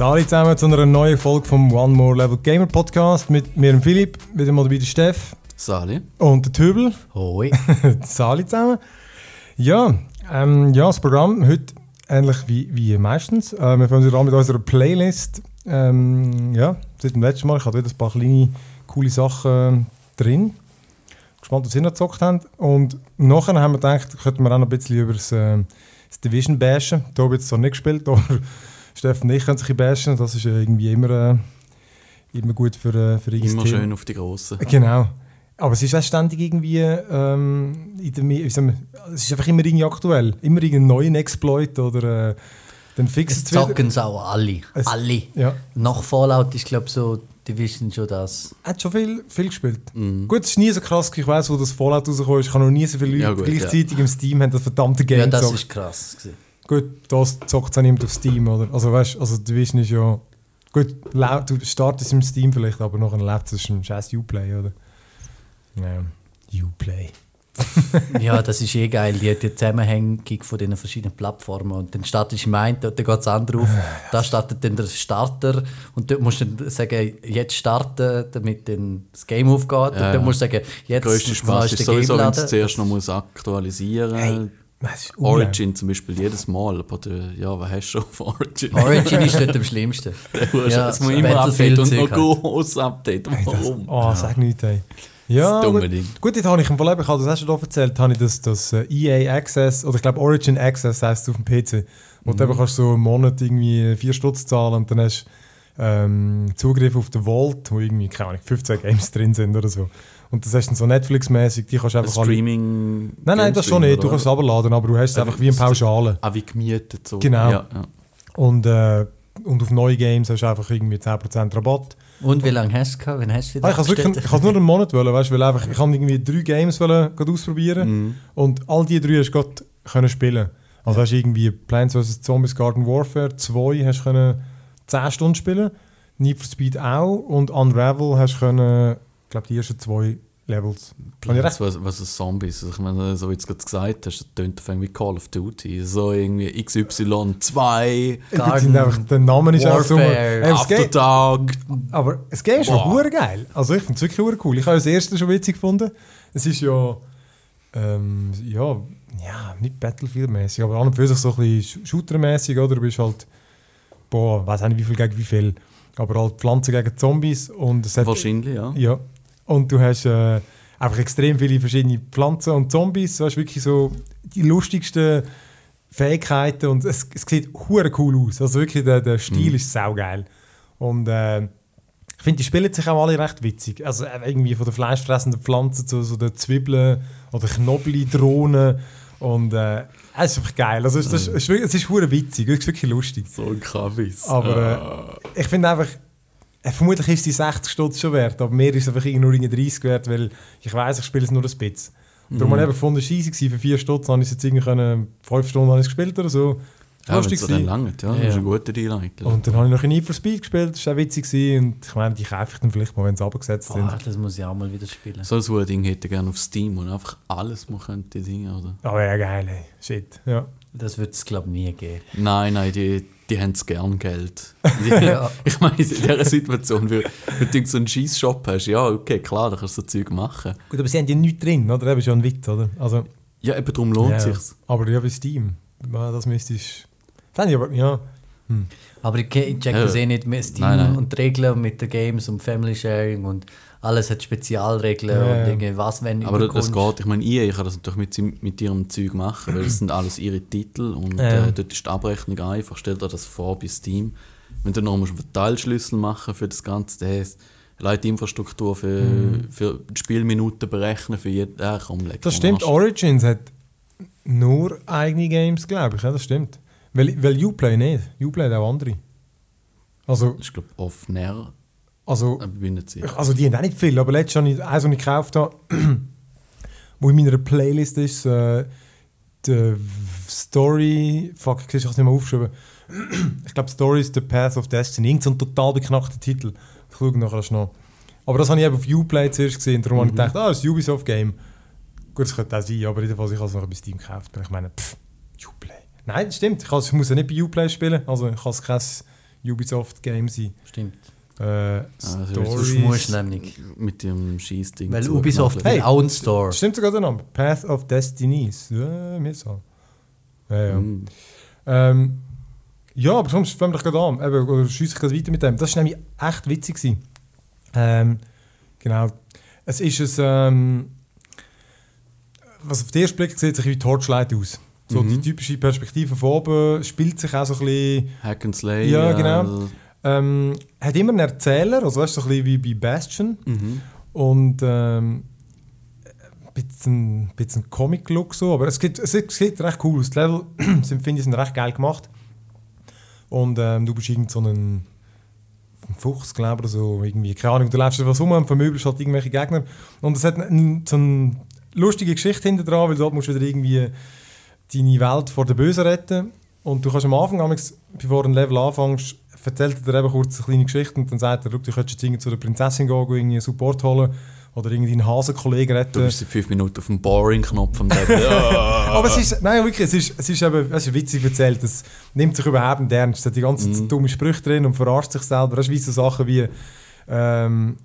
Hallo zusammen zu einer neuen Folge vom One More Level Gamer Podcast mit mir und Philipp, wieder mal dabei der Steff Sali. und der Töbel. Hoi. Sali zusammen. Ja, ähm, ja, das Programm heute ähnlich wie, wie meistens. Äh, wir fangen an mit unserer Playlist. Ähm, ja, seit dem letzten Mal. Ich hatte wieder ein paar kleine, coole Sachen drin. Gespannt, was ihr noch gezockt habt. Und nachher haben wir gedacht, könnten wir auch noch ein bisschen über das, äh, das Division bashen. Da habe ich jetzt zwar nicht gespielt, aber Steffen und ich können sich ein bashen. Das ist äh, irgendwie immer, äh, immer gut für, äh, für Immer Team. schön auf die Grossen. Genau. Aber es ist auch ständig irgendwie, ähm, in der, wie sagen wir, es ist einfach immer irgendwie aktuell. Immer irgendein neuen Exploit oder äh, dann fix Es zocken es auch alle. Es- alle. Ja, Nach Fallout ist, glaube ich, so Division schon das. hat schon viel, viel gespielt. Mhm. Gut, es ist nie so krass, ich weiß, wo das Fallout rausgekommen ist. Ich habe noch nie so viele Leute Ja, gut, gleichzeitig im Steam haben das verdammte Game Ja, das gezockt. ist krass. gewesen. Gut, das zockt es niemand auf Steam, oder? Also weißt also Division ist ja... Gut, du startest im Steam vielleicht, aber nachher läuft es im scheiß Uplay, oder? Ja, Uplay. Ja, das ist eh geil, die, die Zusammenhängung von den verschiedenen Plattformen. Und dann startest du einen, dort geht das andere auf. Da startet dann der Starter und dort musst du dann sagen, jetzt starten, damit dann das Game aufgeht. und Ja, dann ja. musst du sagen, jetzt Der grösste Spaß ist sowieso, wenn du es zuerst noch muss aktualisieren Hey, Origin zum Beispiel jedes Mal. Aber der, ja, was hast du schon auf Origin? Origin ist dort am schlimmsten. ja, es muss immer Update und noch großes Update. Warum? oh, sag nichts, ey. Ja, Das dumme gut, Ding. gut, jetzt habe ich im eben, ich habe das auch schon erzählt, habe ich das, das äh, EA Access, oder ich glaube Origin Access heisst es auf dem PC, wo Mhm. du eben kannst so einen Monat irgendwie 4 Stutz zahlen und dann hast du ähm, Zugriff auf den Vault, wo irgendwie, keine Ahnung, 15 Games drin sind oder so. Und das hast du dann so Netflix-mäßig, die kannst du einfach alle... Streaming. Nein, nein, das schon nicht, du kannst es runterladen, aber du hast es Äh, einfach wie das- Pauschale. Auch wie gemietet. So. Genau. Ja, ja. Und, äh, und auf neue Games hast du einfach irgendwie 10% Rabatt. Und wie lange hast du gehabt? Wann hast du wieder Ah, ich wirklich, ich habe nur einen Monat wollen, weißt, weil einfach, ich habe irgendwie drei Games wollen, gerade ausprobieren Mhm. und all die drei hast du gerade können spielen. Also hast du irgendwie Plants vs Zombies Garden Warfare 2 hast du können 10 Stunden spielen, Need for Speed auch und Unravel hast du können, ich glaube die ersten zwei Levels. Plants was, was ist Zombies? Also ich meine, so wie du es gerade gesagt hast, das tönt irgendwie Call of Duty. So irgendwie XY2, Die sind einfach, der Name ist auch so. Warfare, Ey, das Game, Aftertag. aber das Game ist schon Wow. geil. Also ich finde es wirklich cool. Ich habe das erste schon witzig gefunden. Es ist ja, ähm, ja, ja, nicht Battlefield-mäßig, aber an und für sich so ein bisschen Shooter-mäßig, oder? Du bist halt, boah, weiß auch nicht wie viel gegen wie viel, aber halt Pflanzen gegen Zombies und es hat, Wahrscheinlich, ja. ja. Und du hast äh, einfach extrem viele verschiedene Pflanzen und Zombies. Du hast wirklich so die lustigsten Fähigkeiten und es, es sieht hure cool aus. Also wirklich, der, der Stil ist saugeil. Und äh, ich finde, die spielen sich auch alle recht witzig. Also äh, irgendwie von den fleischfressenden Pflanzen zu so den Zwiebeln oder Knobli-Drohnen. Und äh, es ist einfach geil. Also es, das, es ist, es ist witzig, es ist wirklich lustig. So ein Kaffees. Aber äh, ich finde einfach, vermutlich ist die 60 Stutz schon wert, aber mir ist es einfach irgendwie nur irgendwie 30 wert, weil ich weiß, ich spiele es nur ein bisschen. Und Darum habe ich eben gefunden, es war easy gewesen. für 4 Stutz, habe ich es jetzt irgendwie können, 5 Stunden habe ich es gespielt oder so. ja, Lustig dann langt, ja. Ja. Das ist ein guter Deal eigentlich. Und dann habe ich noch ein Need for Speed gespielt, das war auch witzig gewesen. und ich meine, die kaufe ich dann vielleicht mal, wenn sie abgesetzt sind. Ah, das muss ich auch mal wieder spielen. so ein so ein Ding hätte ich gerne auf Steam und einfach alles man könnte Dinge, oder? Aber ja, geil, ey. Shit, ja. Das wird es, glaube ich, nie geben. Nein, nein, die, die haben es gern Geld. Die, Ja. Ich meine, in dieser Situation, wenn wenn du so einen Scheiss-Shop hast, ja, okay, klar, da kannst du so Zeug machen. Gut, aber sie haben ja nichts drin, oder? Das ist ja ein Witz, oder? Also, Ja, eben darum lohnt ja. es sich. Aber ja, bei Steam, ja, das müsste ich... Fände ich aber, ja. Aber ich, check Ja. das eh nicht mit Steam Nein, nein. und die Regeln mit den Games und Family Sharing und alles hat Spezialregeln Ja, und irgendwie was, wenn Aber das geht. Ich meine, EA kann das natürlich mit, mit ihrem Zeug machen, weil das sind alles ihre Titel und Ja. äh, dort ist die Abrechnung einfach. Stell dir das vor bei Steam. Wenn du noch einen Teilschlüssel machen für das Ganze, der heißt, allein die Infrastruktur für, für die Spielminuten berechnen für jeden. Äh, komm, leck Das stimmt, Arsch. Origins hat nur eigene Games, glaube ich. Ja, das stimmt. Weil, weil Uplay nicht. Uplay hat auch andere. Also, Das ist, glaube ich, off-air. Also, ich also die haben auch nicht viel, aber letztes habe ich eins, was ich gekauft habe, wo in meiner Playlist ist, äh, die Story, fuck, ich habe es nicht mal aufgeschrieben. ich glaube, Story is the Path of Destiny. Irgend so ein total beknackter Titel. Ich schaue nachher noch. Aber das habe ich eben auf Uplay zuerst gesehen. Darum habe ich gedacht, ah, das ist ein Ubisoft-Game. Gut, das könnte auch sein, aber jedenfalls, ich habe es noch bei Steam gekauft. Und ich meine, pff, Uplay. Nein, das stimmt. Ich, ich muss ja nicht bei Uplay spielen. Also ich habe kein Ubisoft-Game sein. Stimmt. Äh, Ah, das ist Sonst Stories. musst du nämlich. Mit dem Schießding. Weil Ubisoft Hey. auch Store. Stimmt sogar der Name? Path of Destinies. Ja, mir so. Ja, ja. Mm. Ähm, ja, aber sonst fangen wir doch gerade an. Eben, oder schiesse ich gerade weiter mit dem. Das war nämlich echt witzig. Gewesen. Ähm, genau. Es ist ein, ähm, was auf den ersten Blick sieht, sich wie Torchlight aus. So Mhm. die typische Perspektive von oben, spielt sich auch so ein bisschen, Hack and Slay. Ja, genau. Ähm, hat immer einen Erzähler, also weißt so ein bisschen wie bei Bastion. Mhm. Und ähm, ein bisschen, ein bisschen Comic-Look so, aber es, gibt, es, sieht- es sieht recht cool aus. Die Level sind, finde ich, sind recht geil gemacht. Und ähm, du bist irgend so ein, Fuchs, glaube ich, oder so, irgendwie, keine Ahnung, du läufst einfach rum und vermöbelst halt irgendwelche Gegner. Und es hat ein, so eine lustige Geschichte hinter dran, weil dort musst du wieder irgendwie deine Welt vor den Bösen retten. Und du kannst am Anfang, bevor du ein Level anfängst, erzählt er dir eben kurz eine kleine Geschichte und dann sagt er, «Schau, du könntest jetzt irgendwie zu der Prinzessin gehen, irgendwie einen Support holen oder irgendwie einen Hasenkollegen Du retten. bist seit fünf Minuten auf dem Boring-Knopf am. Aber es ist, nein, wirklich, es ist, es ist eben, es ist witzig erzählt, es nimmt sich überhaupt nicht ernst, es hat die ganze Zeit Mhm. dumme Sprüche drin und verarscht sich selber. Das ist so Sachen wie, ähm,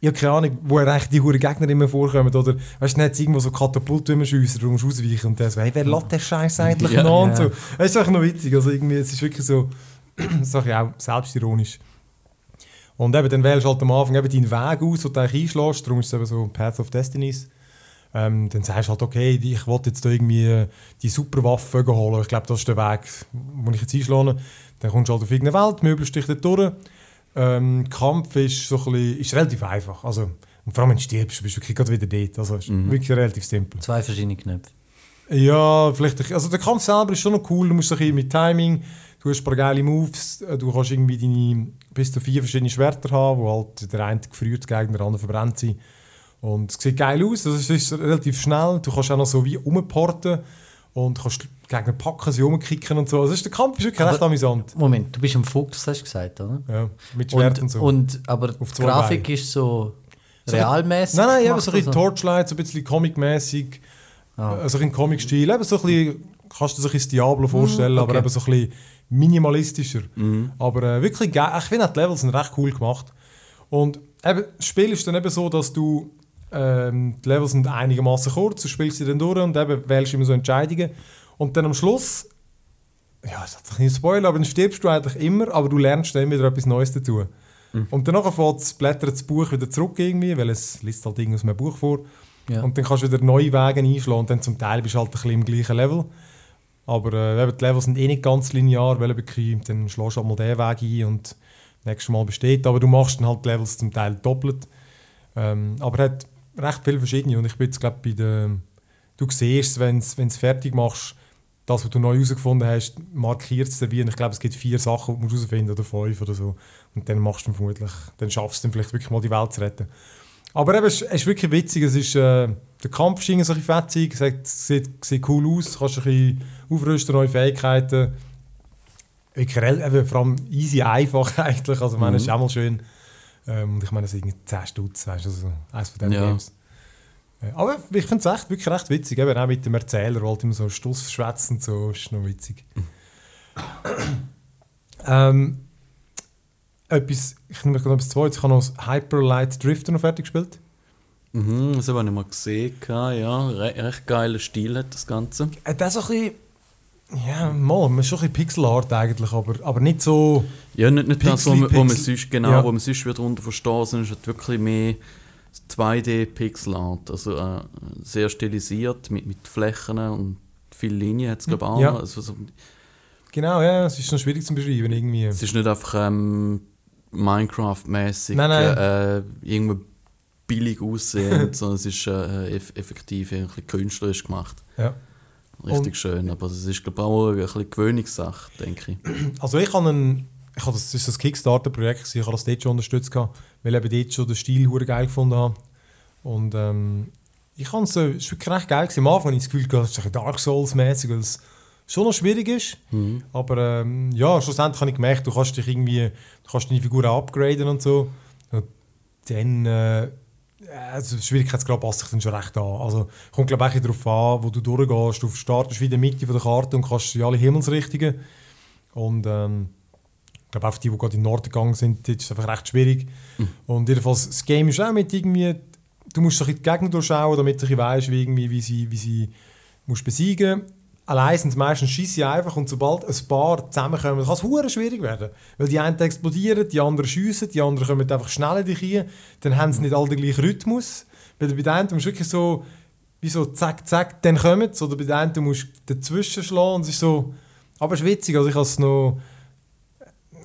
ich habe keine Ahnung, wo eigentlich die huren Gegner immer vorkommen, oder, weißt du, dann hat irgendwo so Katapult, wie man schiessen, du musst ausweichen und der so, hey, wer lässt den Scheiß eigentlich Ja. noch? Und Ja. so. Ist einfach noch witzig, also irgendwie, es ist wirklich so, sag ich auch, selbstironisch. Und eben, dann wählst du halt am Anfang eben deinen Weg aus, den du eigentlich einschlägst, darum ist es eben so Path of Destinies. Ähm, dann sagst du halt, okay, ich wollte jetzt da irgendwie die Superwaffe holen. Ich glaube, das ist der Weg, den ich jetzt einschlage. Dann kommst du halt auf irgendeine Welt, möbelst dich dort durch. Ähm, Kampf ist, so ein bisschen, ist relativ einfach. Also, und vor allem, wenn du stirbst, bist du wirklich gerade wieder dort. Also, es ist Mhm. wirklich relativ simpel. Zwei verschiedene Knöpfe. Ja, vielleicht. Also der Kampf selber ist schon noch cool. Du musst ein bisschen mit Timing, du hast ein paar geile Moves, äh, du kannst irgendwie deine bis zu vier verschiedene Schwerter haben, wo halt der eine gefriert gegen der andere verbrennt sind. Und es sieht geil aus, also es ist relativ schnell. Du kannst auch noch so wie umporten und kannst Gegner packen, sie umkicken und so. Also ist, der Kampf ist wirklich Aber- recht amüsant. Moment, du bist ein Fuchs, hast du gesagt, oder? Ja, mit Schwert und, Und, so. und, aber Auf die Grafik Beinen. ist so So- realmäßig. nein, nein, gemacht, so ein bisschen? Torchlight, so ein bisschen comic-mäßig. Ah. Also ein Comic-Stil. Eben so ein bisschen, kannst du dir bisschen Diablo vorstellen, aber okay. eben so ein bisschen minimalistischer. Mhm. Aber äh, wirklich geil. Ich finde die Levels sind recht cool gemacht. Und eben, das Spiel ist dann eben so, dass du ähm, die Levels sind einigermaßen kurz, du spielst sie dann durch und eben wählst immer so Entscheidungen. Und dann am Schluss, ja, das ist ein Spoiler, aber dann stirbst du eigentlich immer, aber du lernst dann wieder etwas Neues dazu. Und danach fährt das blättert das Buch wieder zurück irgendwie, weil es liest halt irgendwie aus einem Buch vor. Ja. Und dann kannst du wieder neue Wege einschlagen und dann zum Teil bist du halt ein bisschen im gleichen Level. Aber äh, die Levels sind eh nicht ganz linear, weil eben, dann schlägst du halt mal den Weg ein und das nächste Mal besteht. Aber du machst dann halt die Levels zum Teil doppelt. Ähm, aber er hat recht viele verschiedene und ich bin jetzt glaube bei der... Du siehst, wenn du es fertig machst, das, was du neu herausgefunden hast, markiert es wie. Und ich glaube, es gibt vier Sachen, die du herausfinden oder fünf oder so. Und dann machst du vermutlich, dann schaffst du dann vielleicht wirklich mal die Welt zu retten. Aber eben, es ist, wirklich witzig. Es ist, äh, der Kampf ist irgendwie so ein bisschen fetzig, es sieht, sieht, cool aus, du kannst ein bisschen aufrüsten, neue Fähigkeiten. Wirklich, eben, vor allem easy einfach eigentlich. Also, ich meine, es ist auch mal schön. Ähm, und ich meine, es sind irgendwie 10 Stutz, weißt du, also eines von diesen Ja. Games. Äh, Aber ich finde es echt, wirklich recht witzig, eben auch mit dem Erzähler, der halt immer so Stuss schwätzt und so, ist noch witzig. ähm, etwas, ich nehme gerade etwas zweites, ich habe noch das Hyper Light Drifter noch fertig gespielt. Mhm, das habe ich mal gesehen. Ja, Re recht geiler Stil hat das Ganze. Äh, das ist ein bisschen, ja, mal, man ist schon ein bisschen Pixelart eigentlich, aber, aber nicht so... Ja, nicht, nicht das, wo man, wo man Pixel- sonst, genau, Ja. wo man sonst wieder darunter verstehen, sondern es ist halt wirklich mehr 2D-Pixelart. Also äh, sehr stilisiert, mit, mit Flächen und viele Linien hat es, glaube ich, auch. Ja. Also, so, Genau, ja, es ist noch schwierig zu beschreiben irgendwie. es ist nicht einfach ähm, Minecraft-mäßig äh, irgendwie billig aussehend, sondern es ist äh, eff effektiv ein bisschen künstlerisch gemacht. Ja. Richtig Und- schön, aber das ist glaube ich auch eine bisschen Gewöhnungssache, denke ich. Also ich habe einen, ich habe das, das ist das Kickstarter-Projekt, ich habe das dort schon unterstützt, gehabt, weil eben dort schon den Stil hure geil gefunden habe. Und ähm, ich habe es, äh, es ist wirklich recht geil gewesen. Am Anfang habe ich das Gefühl, es ist ein Dark Souls-mäßig, weil es schon noch schwierig ist. Aber ähm, ja, schlussendlich habe ich gemerkt, du kannst dich irgendwie, du kannst deine Figur auch upgraden und so. Und dann, äh, also Schwierigkeitsgrad passt sich dann schon recht an. Also kommt glaube ich darauf an, wo du durchgehst. Du startest wieder in der Mitte von der Karte und kannst in alle Himmelsrichtungen. Und ähm, glaube auch für die, die gerade in den Norden gegangen sind, ist es einfach recht schwierig. Und jedenfalls, das Game ist auch mit irgendwie, du musst so ein bisschen die Gegner durchschauen, damit du weißt, wie, irgendwie, wie sie, wie sie musst besiegen Allein sind es meistens schieße einfach und sobald ein paar zusammenkommen, kann es schwierig werden. Weil die einen explodieren, die anderen schiessen, die anderen kommen einfach schnell in dich rein, dann haben sie nicht alle den gleichen Rhythmus. Bei bei den einen musst du wirklich so, wie so zack, zack, dann kommen sie, oder bei den anderen musst du dazwischen schlagen. Und es ist so, aber es ist witzig, also ich habe es noch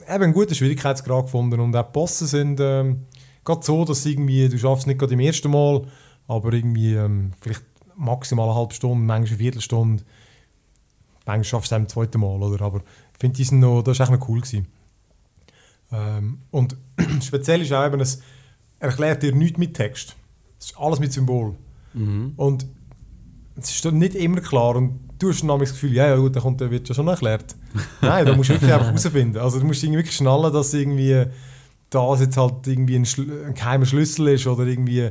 eben einen guten Schwierigkeitsgrad gefunden. Und auch die Bosse sind ähm, gerade so, dass irgendwie, du schaffst es nicht gerade im ersten Mal, aber irgendwie ähm, vielleicht maximal eine halbe Stunde, manchmal eine Viertelstunde, manchmal schaffst du es auch im zweiten Mal, oder? aber ich finde, die sind noch, das war echt noch cool. Gewesen. Ähm, und speziell ist auch eben, es erklärt dir nichts mit Text. Es ist alles mit Symbol. Und es ist dann nicht immer klar und du hast dann das Gefühl, ja, ja gut, dann kommt, dann wird ja schon erklärt. Nein, da musst du wirklich einfach herausfinden. Also du musst irgendwie wirklich schnallen, dass irgendwie das jetzt halt irgendwie ein, Schl ein geheimer Schlüssel ist oder irgendwie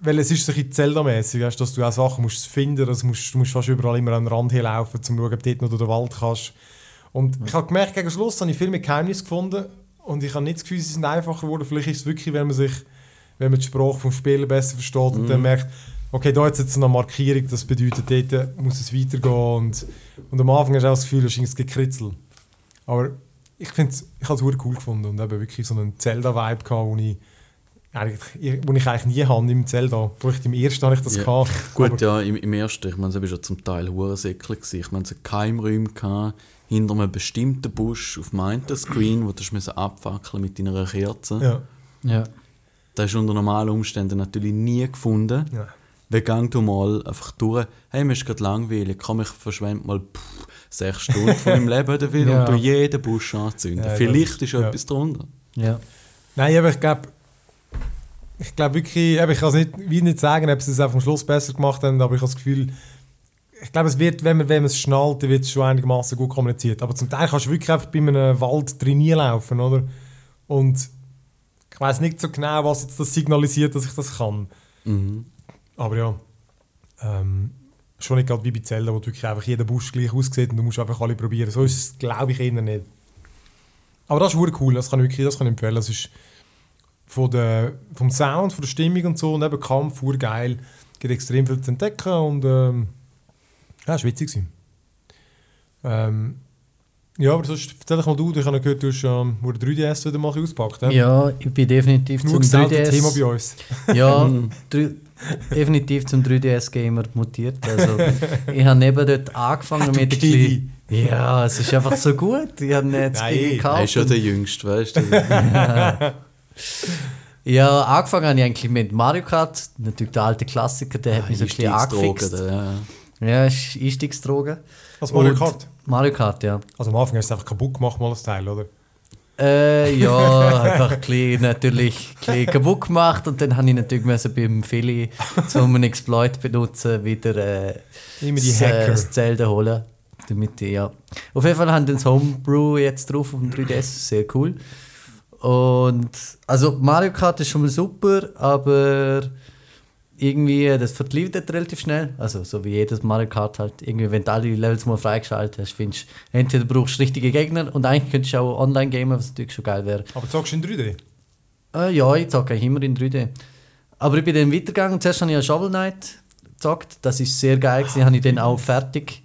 weil es ist so ein bisschen Zelda-mäßig, dass du auch Sachen musst finden musst, musst, du musst fast überall immer an den Rand hinlaufen, um zu schauen, ob du dort noch durch den Wald kannst. Und ich habe gemerkt, gegen Schluss habe ich viel mehr Geheimnisse gefunden und ich habe nicht das Gefühl, sie sind einfacher geworden. Vielleicht ist es wirklich, wenn man sich, wenn man die Sprache vom Spielen besser versteht und dann merkt, okay, da jetzt eine Markierung, das bedeutet, dort muss es weitergehen und, und am Anfang hast du auch das Gefühl, es ist ein Gekritzel. Aber ich, find's- ich habe es cool gefunden und eben wirklich so einen Zelda-Vibe gehabt, wo ich, eigentlich, wo ich eigentlich nie habe im Zelda. Vielleicht im ersten habe ich das Ja. gehabt. Gut, ja, im, im ersten, ich meine, es war ja zum Teil hure Säckle. gewesen. Ich meine, es hatte Keimräume gehabt, hinter einem bestimmten Busch auf dem einen Screen, wo du abfackeln mit deiner Kerze. Ja. Ja. Das hast du unter normalen Umständen natürlich nie gefunden. Ja. Dann gang du mal einfach durch. Hey, mir ist gerade langweilig. Komm, ich verschwende mal pff, sechs Stunden von meinem Leben dafür Ja. und du jeden Busch anzünden. Ja, Vielleicht ist ja. etwas drunter. Ja. Nein, aber ich glaube, ich glaube wirklich, ich kann es nicht, wie nicht sagen, ob sie es einfach am Schluss besser gemacht haben, aber ich habe das Gefühl, ich glaube, es wird, wenn man, wenn man es schnallt, wird es schon einigermaßen gut kommuniziert. Aber zum Teil kannst du wirklich einfach bei einem Wald drin laufen, oder? Und ich weiß nicht so genau, was jetzt das signalisiert, dass ich das kann. Mhm. Aber ja, ähm, schon nicht gerade wie bei Zelda, wo wirklich einfach jeder Busch gleich aussieht und du musst einfach alle probieren. So ist es, glaube ich, eher nicht. Aber das ist wirklich cool, das kann ich wirklich das kann ich empfehlen. Das ist von der, vom Sound, von der Stimmung und so und eben Kampf, geil. Es gibt extrem viel zu entdecken und ähm, ja, es war witzig. Ähm, ja, aber sonst erzähl doch mal du, ich habe gehört, du hast ähm, wo der 3DS wieder mal ausgepackt. Ja? ja, ich bin definitiv Genug zum selten Thema bei 3DS. uns. Ja, definitiv zum 3DS-Gamer mutiert. Also, ich habe neben dort angefangen mit ein Ja, es ist einfach so gut. Ich habe jetzt Nein, eh. Er ist ja gekauft. der Jüngste, weißt du? Ja, angefangen habe ich eigentlich mit Mario Kart. Natürlich der alte Klassiker, der hat mich so ein bisschen angefixt. ja. Ja, ist Einstiegsdroge. Was Mario Kart? Mario Kart, ja. Also am Anfang hast du einfach kaputt gemacht, mal das Teil, oder? Äh, ja, einfach ein bisschen, natürlich ein bisschen kaputt gemacht und dann habe ich natürlich müssen beim Philly, um einen Exploit benutzen, wieder äh, Immer die äh, Hacker. das Zelda holen. Damit ich, ja. Auf jeden Fall haben wir das Homebrew jetzt drauf auf dem 3DS, sehr cool. Und also Mario Kart ist schon mal super, aber irgendwie, das verliert relativ schnell. Also so wie jedes Mario Kart halt. Irgendwie, wenn du alle Levels mal freigeschaltet hast, findest du, entweder brauchst du richtige Gegner und eigentlich könntest du auch online gamen, was natürlich schon geil wäre. Aber zockst du in 3D? Äh, ja, ich zocke eigentlich immer in 3D. Aber ich bin dann weitergegangen. Zuerst habe ich ja Shovel Knight gezockt. Das ist sehr geil. gewesen. habe ich dann auch fertig,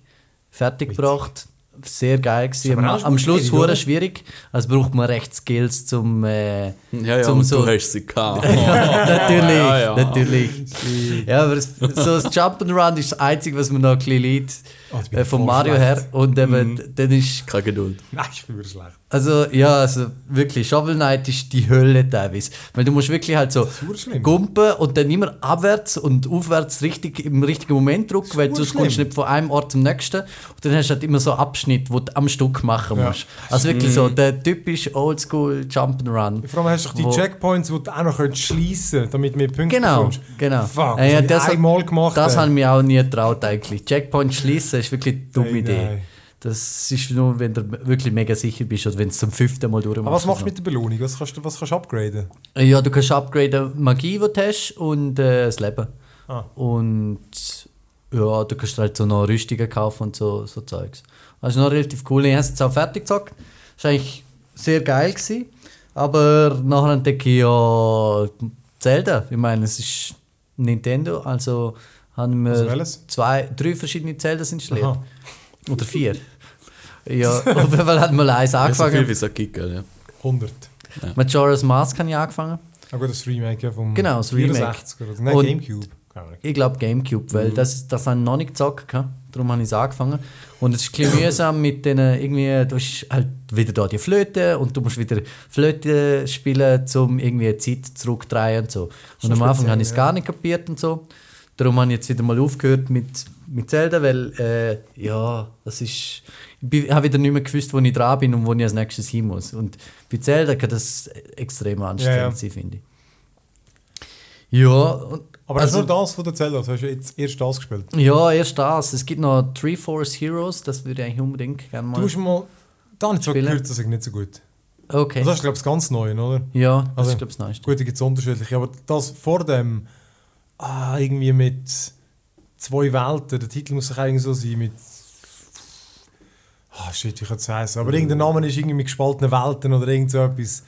fertig gebracht. Sehr geil. Gewesen. Am, am Schluss hure oder? schwierig. Also braucht man recht Skills zum. Äh, Ja, ja, zum so, du hast sie gehabt. natürlich, Ja, ja. natürlich. Ja, aber das, so das Jump'n'Run ist das Einzige, was mir noch ein bisschen jetzt bin äh, von Mario schlecht. her. Und eben, dann ist Keine Geduld. Nein, ich bin schlecht. also ja, also wirklich, Shovel Knight ist die Hölle teilweise. Weil du musst wirklich halt so gumpen und dann immer abwärts und aufwärts richtig, im richtigen Moment drücken, weil sonst kommst du nicht von einem Ort zum nächsten. Und dann hast du halt immer so Abschnitt, wo du am Stück machen Ja. musst. Also wirklich so der typische Oldschool Jump'n'Run. Vor allem hast du die Checkpoints, die du auch noch schließen könntest, damit du mehr Punkte Genau, bekommst. genau. Fuck, Äh, ja, das, habe ich einmal gemacht. Das ey. haben wir auch nie getraut eigentlich. Checkpoint schließen ist wirklich eine dumme Nein, Idee. nein. Das ist nur, wenn du wirklich mega sicher bist oder wenn du es zum fünften Mal durchmachst. Aber was machst du mit der Belohnung? Was kannst du, was kannst upgraden? Ja, du kannst upgraden Magie, die du hast und äh, das Leben. Ah. Und ja, du kannst halt so noch Rüstungen kaufen und so, so Zeugs. Also noch relativ cool. Ich habe es jetzt auch fertig gezockt. Ist eigentlich sehr geil gewesen. Aber nachher entdecke ich ja Zelda. Ich meine, es ist Nintendo, also haben Also wir welches? zwei, drei verschiedene Zeldas installiert. Aha. Oder vier. ja, auf jeden Fall hat mal eins Ja, so viel angefangen. wie gibt, gell, ja. 100. Majora's Mask habe ich angefangen. Ah gut, das Remake ja vom Genau, das Remake. 64 oder so. Nein, Und- Gamecube. Ich glaube Gamecube, weil das, das habe ich noch nicht gezockt. gehabt. Darum habe ich es angefangen. Und es ist ein bisschen mühsam mit den irgendwie, du hast halt wieder da die Flöte und du musst wieder Flöte spielen, um irgendwie Zeit zurückzudrehen und so. Und am Anfang habe ich es ja. gar nicht kapiert und so. Darum habe ich jetzt wieder mal aufgehört mit, mit Zelda, weil äh, ja, das ist. Ich habe wieder nicht mehr gewusst, wo ich dran bin und wo ich als nächstes hin muss. Und bei Zelda kann das extrem anstrengend Ja, ja. sein, finde ich. Ja, und, Aber also- also, nur das von der Zelda. Du hast ja jetzt erst das gespielt. ja, erst das. Es gibt noch Three Force Heroes, das würde ich eigentlich unbedingt gerne Du mal. musst mal. Da habe ich zwar gehört, das ist nicht so gut. Okay. Also das ist, glaube ich, das ganz Neue, oder? ja, das Also, ist, glaube ich, das Neueste. Gut, da gibt es unterschiedliche. Aber das vor dem. Ah, irgendwie mit zwei Welten. Der Titel muss doch eigentlich so sein mit. Ah, shit, wie kann es heißen? Aber irgendein Name ist irgendwie mit gespaltenen Welten oder irgend so etwas.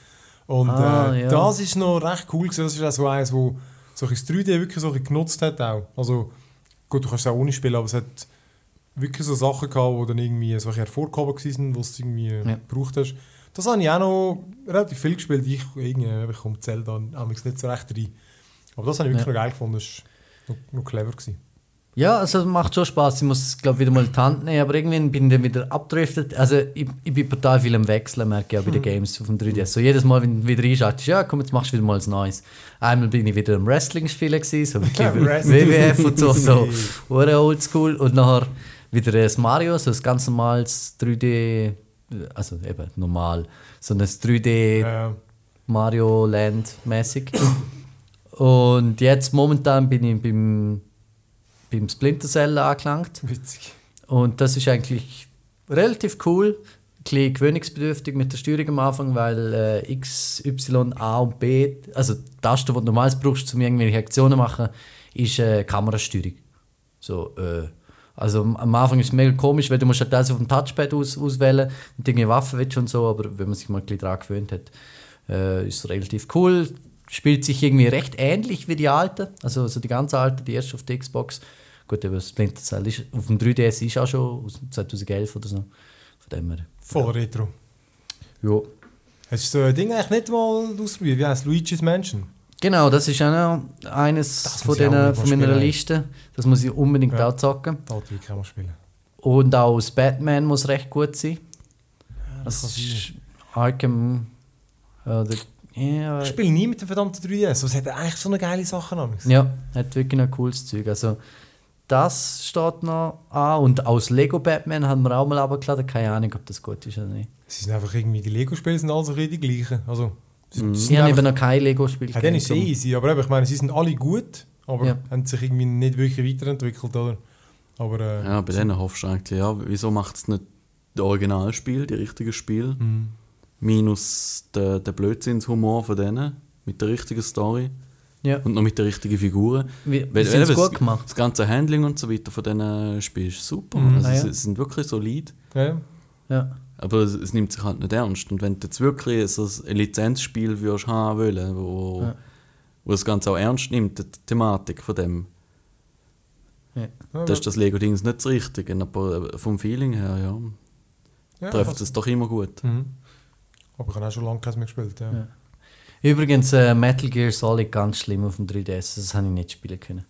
Und Ah, äh, ja. das ist noch recht cool. gewesen. Das ist auch so eins, wo solches 3D wirklich so ein genutzt hat. Auch. Also, gut, du kannst es auch ohne spielen, aber es hat wirklich so Sachen gehabt, die dann irgendwie so ein hervorgehoben waren, wo du irgendwie Ja. gebraucht hast. Das habe ich auch noch relativ viel gespielt. Ich, irgendwie, ich komme Zelda nicht so recht rein. Aber das habe ich wirklich Ja. noch geil gefunden. Das war noch, noch clever. Gewesen. Ja, also macht schon Spaß. Ich muss, glaube wieder mal die Hand nehmen, aber irgendwann bin ich dann wieder abdriftet. Also ich, ich bin total viel am Wechseln, merke ich auch bei den Games auf dem 3DS. So jedes Mal, wenn du wieder einschaltest, ja komm, jetzt machst du wieder mal was Neues. Einmal bin ich wieder am Wrestling spielen gewesen, so wirklich. WWF und so, so oldschool. Und nachher wieder das Mario, so ein ganz normales 3D, also eben normal, so ein 3D Äh, Mario Land mäßig. Und jetzt momentan bin ich beim, beim Splinter Cell angelangt. witzig. Und das ist eigentlich relativ cool. Ein bisschen gewöhnungsbedürftig mit der Steuerung am Anfang, weil äh, X, Y, A und B, also die Tasten, die du normalerweise brauchst, um irgendwelche Aktionen zu machen, ist äh, Kamerasteuerung. So, äh, also am- Anfang ist es mega komisch, weil du musst halt das auf dem Touchpad aus, auswählen und irgendwie Waffen willst und so, aber wenn man sich mal ein bisschen daran gewöhnt hat, äh, ist es relativ cool. Spielt sich irgendwie recht ähnlich wie die alten, also, also die ganz alten, die erste auf der Xbox. Gut, aber Splinter Cell ist, auf dem 3DS ist auch schon aus 2011 oder so. Von dem her. Voll Retro. Ja. Hast du so ein Ding eigentlich nicht mal ausprobiert? Wie heißt Luigi's Mansion? Genau, das ist auch noch eines Das von, denen, von meiner spielen. Liste. Das muss ich unbedingt Ja. auch zocken. Da auch mal spielen. Und auch das Batman muss recht gut sein. das Das kann ist Arkham. Oder, ja, Ich spiele nie mit dem verdammten 3DS. Was hat er eigentlich so eine geile Sache an? ja, hat wirklich noch cooles Zeug. Also, das steht noch an. Und aus Lego Batman haben wir auch mal runtergeladen. Keine Ahnung, ob das gut ist oder nicht. Es sind einfach irgendwie die Lego-Spiele sind alle so die gleichen. Also, sie Ich habe einfach- eben noch kein Lego-Spiel Ja, dann ist es easy, aber eben, ich meine, sie sind alle gut, aber Ja. haben sich irgendwie nicht wirklich weiterentwickelt, oder? Aber äh, Ja, bei denen hoffst du eigentlich, ja, wieso macht es nicht das Originalspiel, die richtigen Spiel, Mhm. minus den, den Blödsinnshumor von denen, mit der richtigen Story Ja. und noch mit den richtigen Figuren. Wie, Weil- weil es das- gut gemacht? Das ganze Handling und so weiter von diesen Spielen ist super. Mhm. Also Ah, sie, ja. sie sind wirklich solid. ja. Ja. Aber es, es nimmt sich halt nicht ernst. Und wenn du jetzt wirklich so ein Lizenzspiel würdest haben wollen, wo, Ja. wo das Ganze auch ernst nimmt, die Thematik von dem, Ja. Ja, da ist das Lego-Dings nicht das Richtige. Aber äh, vom Feeling her, ja, ja, trifft also- es doch immer gut. Mhm. Aber ich habe auch schon lange keins mehr gespielt. Ja. Übrigens, äh, Metal Gear Solid ganz schlimm auf dem 3DS. Das habe ich nicht spielen können.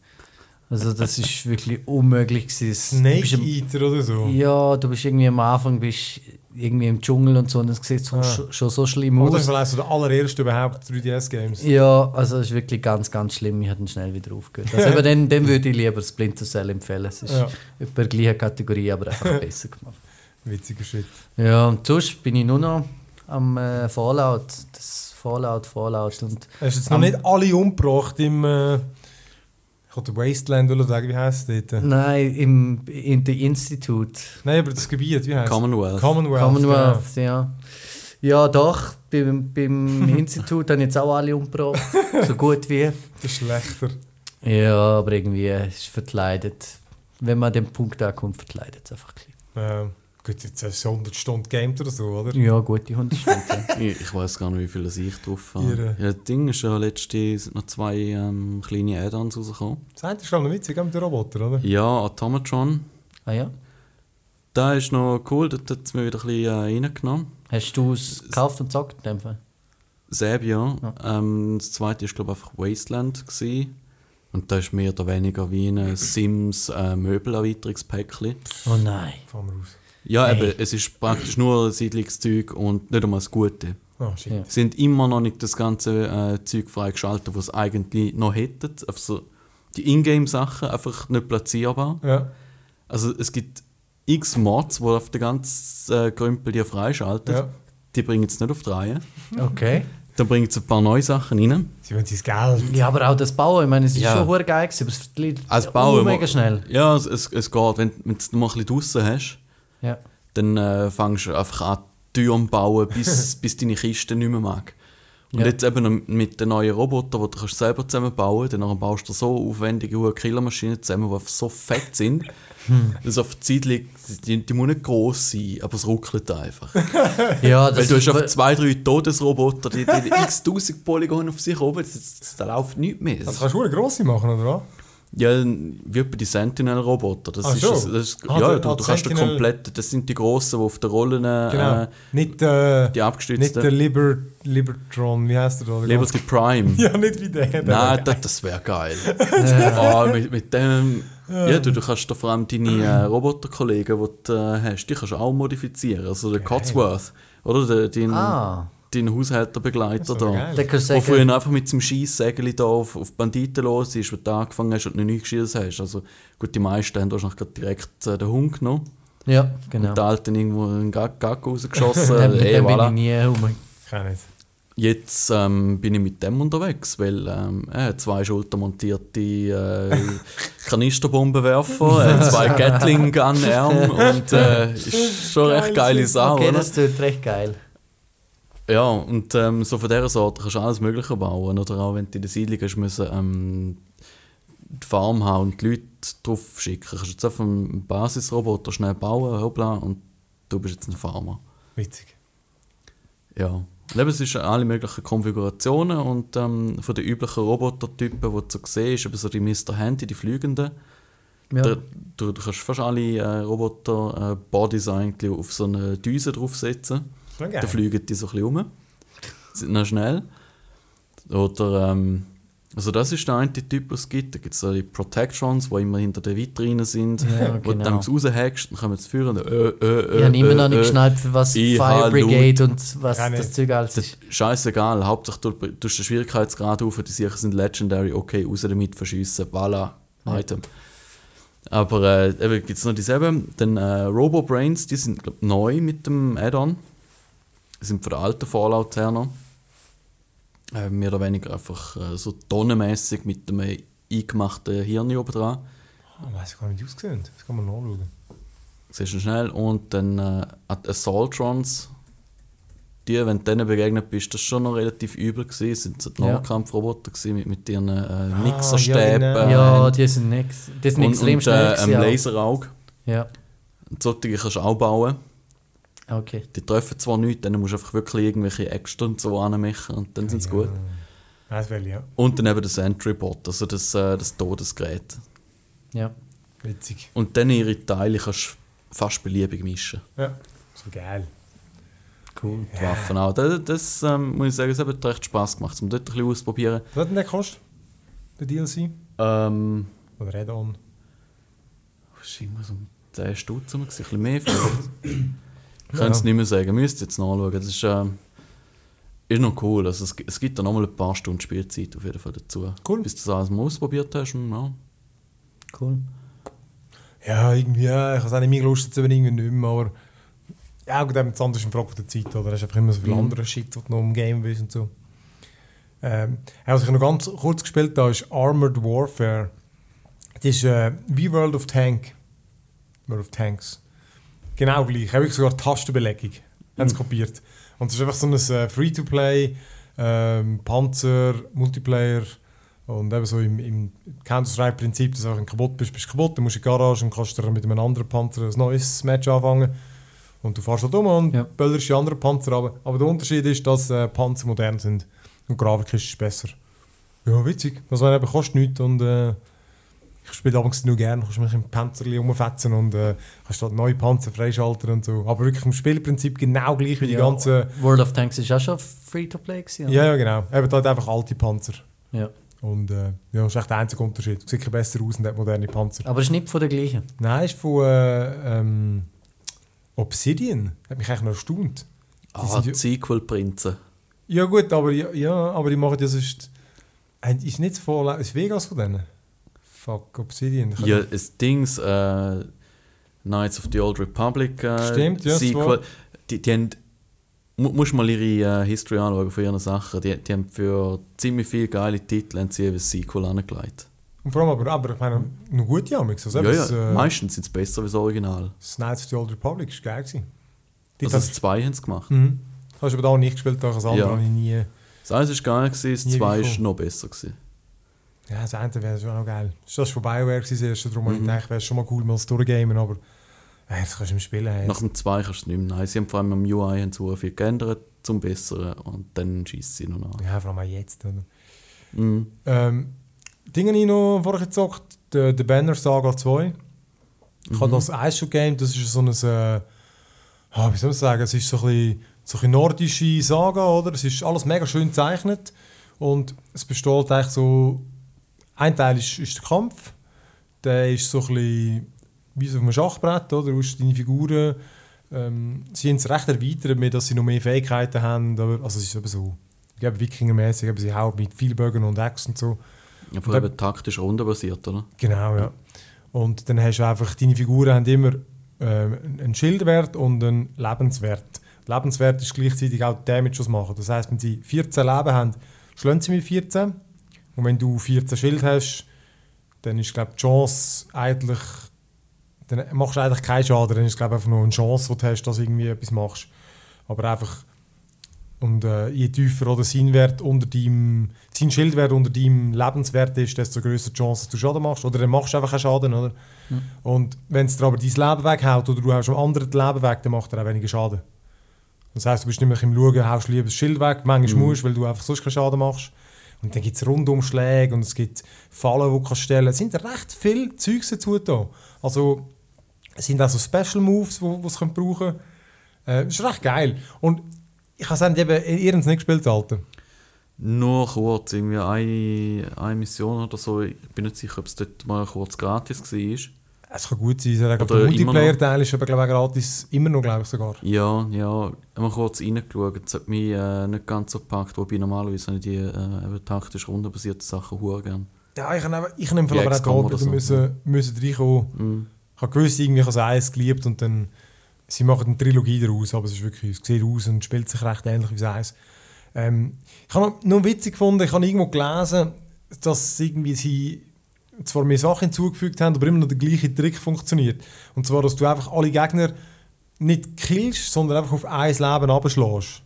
Also, das ist wirklich unmöglich. gewesen. Snake am- Eater oder so. Ja, du bist irgendwie am Anfang bist irgendwie im Dschungel und so und es sieht so, Ah. schon, schon so schlimm Oder aus. war eines der allerersten überhaupt 3DS-Games. Ja, also es ist wirklich ganz, ganz schlimm. Ich habe dann schnell wieder aufgehört. Also eben dann, dann würde ich lieber Splinter Cell empfehlen. Es ist Ja. die gleiche Kategorie, aber einfach besser gemacht. Witziger Shit. Ja, und sonst bin ich nur noch am äh, Fallout. Das Fallout, Fallout und Hast du jetzt noch nicht alle umgebracht im. Äh, ich wollte Wasteland oder sagen, wie heisst es dort? Nein, im in the Institute. Nein, aber das Gebiet, wie heißt es? Commonwealth. Commonwealth. Commonwealth, ja. Ja, doch. Beim, beim Institut haben jetzt auch alle umgebracht. So gut wie. Das ist schlechter. Ja, aber irgendwie ist es verkleidet. Wenn man an dem Punkt ankommt, verkleidet es einfach. ein bisschen. Äh, Gut, jetzt hast du 100 Stunden gamed oder so, oder? Ja, gute 100 Stunden. Ich, ich weiß gar nicht, wie viel das ich drauf habe. Ihre. Ja, das Ding ist ja letztens sind noch zwei ähm, kleine Add-ons rausgekommen. Das eine ist schon noch witzig, mit den Roboter, oder? Ja, Automatron. ah ja. Da ist noch cool, dort hat es mir wieder ein bisschen äh, reingenommen. Hast du es gekauft und gezockt in dem Fall? Selb, ja. Ja. Ähm, das zweite war, glaube ich, einfach Wasteland. Gewesen. Und da ist mehr oder weniger wie ein Sims äh, Möbelerweiterungspäckchen. Oh nein. Fahren wir raus. Ja, Hey. eben, es ist praktisch nur Siedlungszeug und nicht einmal das Gute. Shit. Ja. Sind immer noch nicht das ganze äh, Zeug freigeschaltet, was sie eigentlich noch hätten. Also die Ingame-Sachen einfach nicht platzierbar. Ja. Also es gibt x Mods, die auf den ganzen äh, Grümpel die freischalten. Ja. Die bringen es nicht auf die Reihe. Okay. Dann bringen sie ein paar neue Sachen rein. Sie wollen sein Geld. Ja, aber auch das Bauen, ich meine, es ist Ja. schon geil gewesen, aber es verliert Als Bauer mega schnell. Ja, es, es, es geht. Wenn, wenn du es mal ein bisschen draussen hast, Ja. dann äh, fängst du einfach an, Türen bauen, bis, bis deine Kiste nicht mehr mag. Und Ja. jetzt eben mit den neuen Robotern, die du kannst selber zusammenbauen kannst, dann baust du so aufwendige hohe Killermaschinen zusammen, die einfach so fett sind, Hm. dass auf der Zeit liegt, die, die muss nicht gross sein, aber es ruckelt einfach. Ja, das Weil du hast ist- einfach zwei, drei Todesroboter, die, die, die x tausend Polygone auf sich oben, das, das, da läuft nichts mehr. Das kannst du eine grosse machen, oder was? Ja, wie etwa die Sentinel-Roboter. Das ist, so. das, das ist, Ah, ja, der- du, ah, du kannst den Sentinel- komplett, das sind die grossen, die auf den Rollen, Genau. äh, nicht, äh, die abgestützten. nicht der Liber, Libertron, wie heißt der da? Der Liberty Prime. Ja, nicht wie der. der Nein, das, das wäre geil. Ah, mit, mit dem. Ja, du, du kannst da vor allem deine äh, Roboterkollegen, die du äh, hast, die kannst du auch modifizieren. Also der Cotsworth, oder? Der, dein, Ah. Dein Haushälterbegleiter Das wär da. geil. Der früher einfach mit seinem Scheisssägeli da auf, auf Banditen los ist, wo du angefangen hast und noch nie geschissen hast. Also gut, die meisten haben wahrscheinlich gerade direkt äh, den Hund genommen. Ja, genau. Und der Alte irgendwo einen Gag, Gag rausgeschossen. Dem, Ey, dem voilà. bin ich nie rum. Kann nicht. Jetzt ähm, bin ich mit dem unterwegs, weil ähm, er hat zwei schultermontierte äh, Kanisterbombenwerfer, er hat zwei gatling gun arm und äh, ist schon recht geile Sau, Okay, oder? das tut recht geil. Ja, und ähm, so von dieser Sorte kannst du alles Mögliche bauen. Oder auch wenn du in der Siedlung hast, müssen, ähm, die Farm haben und die Leute drauf schicken. Kannst du jetzt einfach einen Basisroboter schnell bauen, hoppla, und du bist jetzt ein Farmer. Witzig. Ja. Eben, es ist alle möglichen Konfigurationen und ähm, von den üblichen Robotertypen, die du so siehst, eben so die Mr. Handy, die Fliegenden, Ja. da, du, du kannst fast alle äh, Roboter-Bodies eigentlich auf so eine Düse draufsetzen. Geil. Da fliegen die so ein bisschen rum. Sind noch schnell. Oder, ähm, also das ist der eine Typ, was es gibt. Da gibt es so die Protectrons, die immer hinter den Vitrinen sind. Ja, Wo du genau. dann raushackst, dann kommen sie führen. Äh, äh, äh, Ich habe immer noch äh, nicht äh. geschnallt, für was Fire Brigade und was Keine. das Zeug alles ist. Scheißegal, Hauptsache du du tust den Schwierigkeitsgrad auf, die sicher sind Legendary, okay, raus damit verschiessen, voilà, Ja. Item. Aber äh, eben gibt es noch dieselben. Dann äh, Robo-Brains, die sind glaub, neu mit dem Add-on. Sind von der alten Fallout her noch. Äh, mehr oder weniger einfach äh, so tonnenmäßig mit einem eingemachten Hirn oben dran. Oh, weiß gar nicht, wie die aussehen. Das kann man nachschauen. Siehst du schnell. Und dann äh, die Assaultrons. Die, wenn du denen begegnet bist, das schon noch relativ übel. Gewesen. Das sind so die Ja. Nahkampfroboter gewesen mit, mit ihren äh, ja, Mixerstäben. genau. Ja, die sind, nix, die sind und, extrem und, schnell. äh, gewesen ein auch. Laserauge. Ja, Und solche kannst du auch bauen. Okay. Die treffen zwar nicht, dann musst du einfach wirklich irgendwelche Äxte und so anmachen und dann sind sie gut. Das will ich, ja. Und dann eben das Entry-Bot, also das, äh, das Todesgerät. Ja. Witzig. Und dann ihre Teile kannst du fast beliebig mischen. Ja. So geil. Cool. Die Waffen auch. Das, das ähm, muss ich sagen, es hat recht Spass gemacht, um dort ein bisschen auszuprobieren. Was hat denn der gekostet? Der DLC? Ähm, Oder Add-on? was ist immer so um 10 Stutz ein bisschen mehr vielleicht. Ich kann es nicht mehr sagen, müsst jetzt nachschauen. Das ist, ähm, ist noch cool. Also es, es gibt da nochmal ein paar Stunden Spielzeit auf jeden Fall dazu. Cool. Bis du das alles mal ausprobiert hast. Und, ja. Cool. Ja, irgendwie, ja, ich habe es auch nicht mehr gelustet, aber irgendwie nicht mehr, aber ja, gut, eben das andere ist eine Frage von der Zeit, oder? Du hast einfach immer so viel Mhm. andere Shit, was du noch im Game bist und so. Ähm, was ich noch ganz kurz gespielt habe, ist Armored Warfare. Das ist äh, wie World of Tank. World of Tanks. Genau gleich. Habe ich sogar Tastenbelegung. Haben sie kopiert. Und es ist einfach so ein äh, Free-to-Play, ähm, Panzer, Multiplayer und eben so im, im Counter-Strike-Prinzip, dass du auch kaputt bist, bist du kaputt, dann musst du in die Garage und kannst dann mit einem anderen Panzer ein neues Match anfangen. Und du fährst halt um und Ja. böllerst die anderen Panzer ab. Aber der Unterschied ist, dass äh, Panzer modern sind und die Grafik ist besser. Ja, witzig. Das eben kostet nichts und äh, ich spiele abends nur gerne, kannst mich im Panzerli rumfetzen und äh, kannst dort neue Panzer freischalten und so. Aber wirklich vom Spielprinzip genau gleich wie die Ja. ganzen... World of Tanks ist auch schon Free-to-Play gewesen. Ja, ja, genau. Eben dort einfach alte Panzer. ja. Und äh, ja, das ist echt der einzige Unterschied. Sieht besser aus und hat moderne Panzer. Aber es ist nicht von der gleichen. Nein, ist von äh, ähm, Obsidian. Hat mich eigentlich noch erstaunt. Die Ah, sind ja- die Sequel-Prinzen. Ja gut, aber ja, ja aber die machen das ist... Äh, Ist nicht voll... Ist Vegas von denen? Fuck, Obsidian. Ja, das Dings, äh, Knights of the Old Republic äh, Stimmt, ja, war- Sequel. Die, die haben, mu musst mal ihre äh, History anschauen von ihren Sachen. Die, die haben für ziemlich viele geile Titel haben sie ein Sequel angelegt. Und vor allem aber, aber ich meine, noch gute Amix. Also Ja, ja, äh, meistens sind sie besser als das Original. das Knights of the Old Republic ist geil gewesen. Die Also das das, zwei haben sie gemacht. mhm. Hast du aber da auch nicht gespielt, das andere Ja. habe ich nie... Das eins war geil, gewesen, das Nie zwei gekommen. ist noch besser. Gewesen. Ja, das eine wäre schon auch geil. Das war von BioWare das erste, darum habe ich Mhm. gedacht, wäre schon mal cool, mal das durchgamen, aber... Äh, das kannst du im Spielen haben. Nach dem 2 kannst du es nicht mehr. Nein, sie haben vor allem am UI haben sehr viel geändert zum Besseren und dann schießt sie noch nach. Ja, vor allem auch jetzt. Oder? Mhm. Ähm, Dinge habe ich noch vorher gezockt. The, The Banner Saga 2. Ich Mhm. habe das eins schon game. Das ist so ein. Äh, wie soll man sagen? Es ist so ein bisschen, so ein nordische Saga, oder? Es ist alles mega schön gezeichnet. Und es besteht eigentlich so. Ein Teil ist, ist der Kampf. Der ist so ein bisschen wie so auf einem Schachbrett, oder? Du hast deine Figuren. Ähm, sie haben es recht erweitert, mit, dass sie noch mehr Fähigkeiten haben. Aber, also es ist eben so. Ich glaube, Wikinger-mäßig, eben, sie hauen mit viel Bögen und Echsen und so. Ja, vor allem taktisch rundenbasiert, oder? Genau, ja. Und dann hast du einfach, deine Figuren haben immer ähm, einen Schildwert und einen Lebenswert. Lebenswert ist gleichzeitig auch Damage, was machen. Das heisst, wenn sie 14 Leben haben, schlagen sie mit 14. Und wenn du 14 Schild hast, dann ist glaub, die Chance eigentlich, dann machst du eigentlich keinen Schaden. Dann ist glaub, einfach nur eine Chance, die du hast, dass du irgendwie etwas machst. Aber einfach, und äh, je tiefer oder sein Wert unter deinem, sein Schildwert unter deinem Lebenswert ist, desto größer die Chance, dass du Schaden machst. Oder dann machst du einfach keinen Schaden, oder? Und wenn es dir aber dein Leben weghaut oder du hast am anderen das Leben weg, dann macht er auch weniger Schaden. Das heisst, du bist mehr im Schauen, haust lieber das Schild weg, manchmal musst weil du einfach sonst keinen Schaden machst. Und dann gibt es Rundumschläge und es gibt Fallen, die du kannst stellen Es sind recht viele Zeugs dazu da. Also, es sind auch so Special Moves, die sie brauchen können. Äh, ist recht geil. Und ich habe es eben ihrens nicht gespielt, Alter. Nur kurz, irgendwie eine, eine Mission oder so. Ich bin nicht sicher, ob es dort mal kurz gratis war. Es kann gut sein, ich glaube, der Multiplayer-Teil ist aber glaube ich gratis, immer noch, glaube ich sogar. Ja, ja, mal kurz reingeschaut. Es hat mich äh, nicht ganz so gepackt, wobei normalerweise habe ich die äh, taktisch rundenbasierten Sachen hure gern. Ja, ich habe ich Wie aber auch da so. müssen, müssen reinkommen. Mhm. Ich habe gewusst, irgendwie, ich habe das Eis geliebt und dann, sie machen eine Trilogie daraus, aber es ist wirklich, es sieht aus und spielt sich recht ähnlich wie das Eis. Ähm, ich habe noch, noch witzig gefunden, ich habe irgendwo gelesen, dass irgendwie sie zwar mehr Sachen hinzugefügt haben, aber immer noch der gleiche Trick funktioniert. Und zwar, dass du einfach alle Gegner nicht killst, sondern einfach auf ein Leben abschlägst.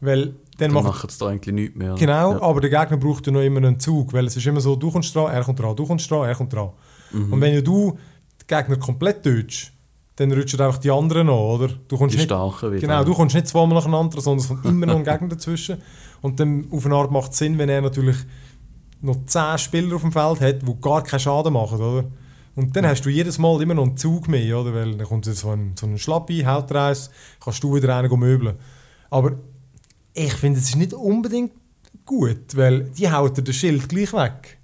Weil dann Dann macht machen sie da eigentlich nichts mehr. Genau, Ja. aber der Gegner braucht ja noch immer einen Zug, weil es ist immer so, du kommst dran, er kommt dran, du kommst dran, er kommt dran. Mhm. Und wenn ja du den Gegner komplett tötst, dann rutschen einfach die anderen an, oder? Du kommst Die nicht, Starken wieder. genau, du kommst nicht zweimal nacheinander, sondern es kommt immer noch ein Gegner dazwischen. Und dann auf eine Art macht es Sinn, wenn er natürlich noch 10 Spieler auf dem Feld hat, die gar keinen Schaden machen, oder? Und dann hast du jedes Mal immer noch einen Zug mehr, oder? Weil dann kommt so ein, so ein Schlappi, haut rein, kannst du wieder einen möbeln. Aber ich finde, es ist nicht unbedingt gut, weil die haut dir das Schild gleich weg.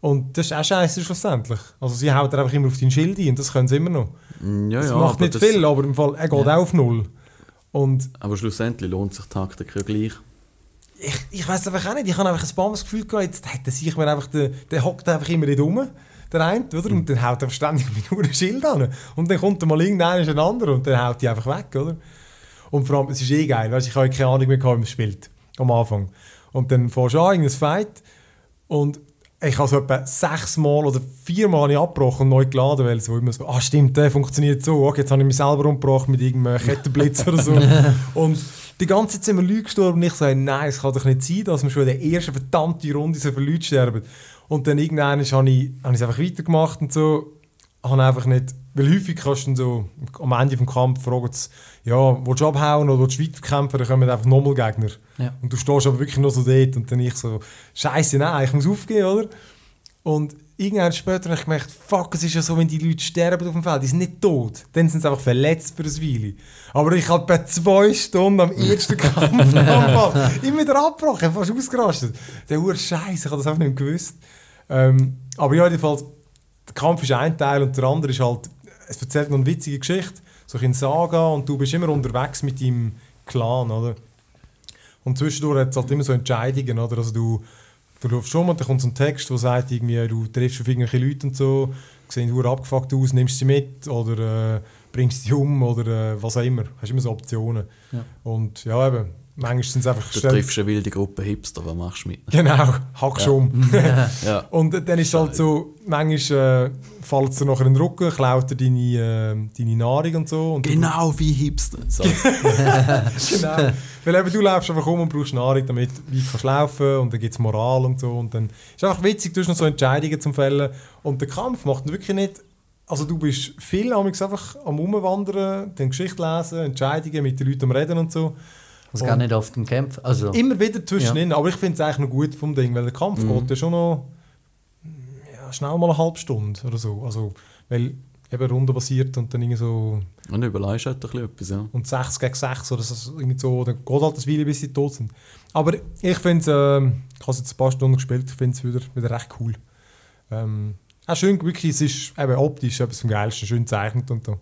Und das ist auch scheiße schlussendlich. Also sie haut dir einfach immer auf dein Schild ein, das können sie immer noch. Ja, das ja, macht nicht das- viel, aber im Fall, er geht Ja. auch auf Null. Und Aber schlussendlich lohnt sich die Taktik ja gleich. Ich, ich weiß einfach auch nicht, ich habe einfach ein paar Mal das Gefühl gehabt, jetzt er sich mir einfach, der, der hockt einfach immer nicht um, der eine, oder? Und dann haut er ständig mit nur ein Schild an. Und dann kommt er mal irgendeiner ein anderer und dann haut die einfach weg, oder? Und vor allem, es ist eh geil, weißt, ich habe keine Ahnung mehr, wie man spielt, am Anfang. Und dann fährst du an, irgendein Fight und ich habe so etwa sechsmal oder viermal ich abgebrochen und neu geladen, weil so immer so, ah stimmt, der funktioniert so, okay, jetzt habe ich mich selber umgebracht mit irgendeinem Kettenblitz oder so. Und die ganze Zeit sind wir Leute gestorben und ich sage, nein, es kann doch nicht sein, dass wir schon in der ersten verdammten Runde so viele Leute sterben. Und dann irgendwann habe ich, habe ich es einfach weitergemacht und so, habe einfach nicht weil häufig kannst du so am Ende des Kampfes fragen, ja, willst du abhauen oder willst du weiterkämpfen, dann kommen einfach nochmal Gegner. Ja. Und du stehst aber wirklich noch so dort und dann ich so, Scheiße, nein, ich muss aufgeben, oder? Und irgendwann später habe ich gemerkt, fuck, es ist ja so, wenn die Leute sterben auf dem Feld, die sind nicht tot, dann sind sie einfach verletzt für ein Weile. Aber ich habe bei zwei Stunden am ersten Kampf immer wieder abgebrochen, fast ausgerastet. Der Uhr Scheiße, ich habe das einfach nicht gewusst. Ähm, aber ja, jedenfalls, der Kampf ist ein Teil und der andere ist halt, es erzählt noch eine witzige Geschichte, so in Saga und du bist immer unterwegs mit deinem Clan, oder? Und zwischendurch hat es halt immer so Entscheidungen, oder? Also du, du läufst schon und dann kommt so ein Text, der sagt, irgendwie, du triffst auf irgendwelche Leute und so, sehen hure abgefuckt aus, nimmst sie mit oder äh, bringst sie um oder äh, was auch immer. Hast immer so Optionen. Ja. Und ja, eben, manchmal sind es einfach... Du schnell- triffst eine wilde Gruppe Hipster, was machst du mit? Genau, hackst Ja. um. Ja. Und dann ist es halt so, manchmal äh, fällt es dir nachher in den Rücken, klaut dir deine, äh, deine Nahrung und so. Und du- Genau wie Hipster. Genau. Weil eben, du läufst einfach um und brauchst Nahrung, damit du kannst laufen und dann gibt es Moral und so. Und dann ist einfach witzig, du hast noch so Entscheidungen zum Fällen. Und der Kampf macht wirklich nicht... Also du bist viel einfach am Umwandern, dann Geschichte lesen, Entscheidungen mit den Leuten am Reden und so. Das gar nicht oft im Kampf. Also, Immer wieder zwischendrin, aber ich finde es eigentlich noch gut vom Ding, weil der Kampf Mhm. geht ja schon noch ja, schnell mal eine halbe Stunde oder so. Also, weil eben rundenbasiert und dann irgendwie so Und du überlegst halt ein bisschen etwas, ja. und 6 gegen 6 oder so, irgendwie so dann geht halt das Weile, bis sie tot sind. Aber ich finde es, ähm, ich habe es jetzt ein paar Stunden gespielt, ich finde es wieder, wieder recht cool. Ähm, auch schön, wirklich, es ist eben optisch etwas vom Geilsten, schön gezeichnet und so.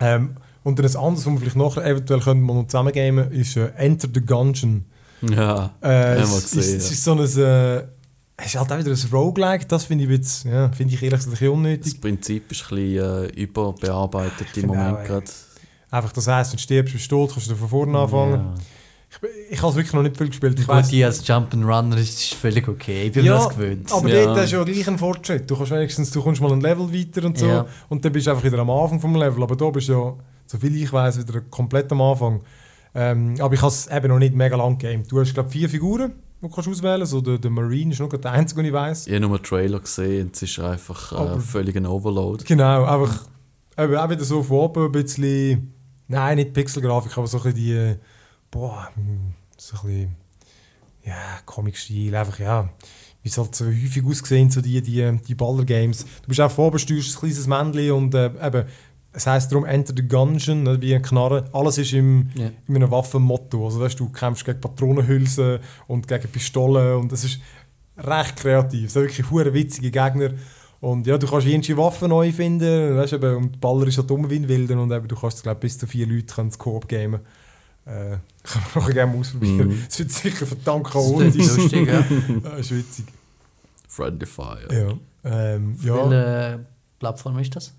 Ähm, und dann ein anderes, was wir vielleicht nachher eventuell können wir noch zusammen gamen, ist äh, Enter the Gungeon. Ja, Äh, haben wir es, gesehen. ist, es ist so ein, äh, es ist halt auch wieder ein Roguelike, das finde ich, ein bisschen- ja, finde ich ehrlich gesagt ein bisschen das unnötig. Prinzip ist ein bisschen äh, überbearbeitet im Moment auch, gerade. Einfach, das heisst, wenn du stirbst, bist du tot, kannst du von vorne anfangen. Ja. Ich, ich habe es wirklich noch nicht viel gespielt. Ich Gut, die als Jump'n'Runner ist ist völlig okay. Ich bin mir ja, das gewöhnt. aber Ja. dort hast du ja gleich einen Fortschritt. Du kannst wenigstens, du kommst mal ein Level weiter und so Ja. und dann bist du einfach wieder am Anfang vom Level. Aber da bist du ja, soviel ich weiß, wieder komplett am Anfang. Ähm, aber ich habe es eben noch nicht mega lang gegeben. Du hast, glaube ich, vier Figuren, die du kannst auswählen kannst. So der, der Marine ist noch der einzige, den ich weiß. Ich habe nur einen Trailer gesehen und es ist einfach äh, Aber- völlig ein Overload. Genau, einfach eben, auch wieder so von oben ein bisschen, nein, nicht Pixelgrafik, aber so ein bisschen die, boah, hm, so ein bisschen, ja, Comic-Stil, einfach, ja, wie es halt so häufig aussehen, so die, die, die Baller-Games. Du bist auch steuerst ein kleines Männchen und äh, eben, es heisst darum Enter the Gungeon, ne, wie ein Knarre. Alles ist im, Ja. in einem Waffenmotto. Also weißt, du kämpfst gegen Patronenhülsen und gegen Pistolen und das ist recht kreativ. Es sind wirklich hure witzige Gegner. Und ja, du kannst irgendwelche Waffen neu finden. Weißt, eben, und Baller ist halt dumm wie ein Wilder und eben, du kannst glaub, bis zu vier Leute können Koop gamen. Äh, kann man noch gerne ausprobieren. Mhm. Es wird sicher verdammt Das ist chaotisch. lustig, ja. Ja, ist witzig. Friendly Fire. Ja. Ähm, ja. Welche Plattform ist das?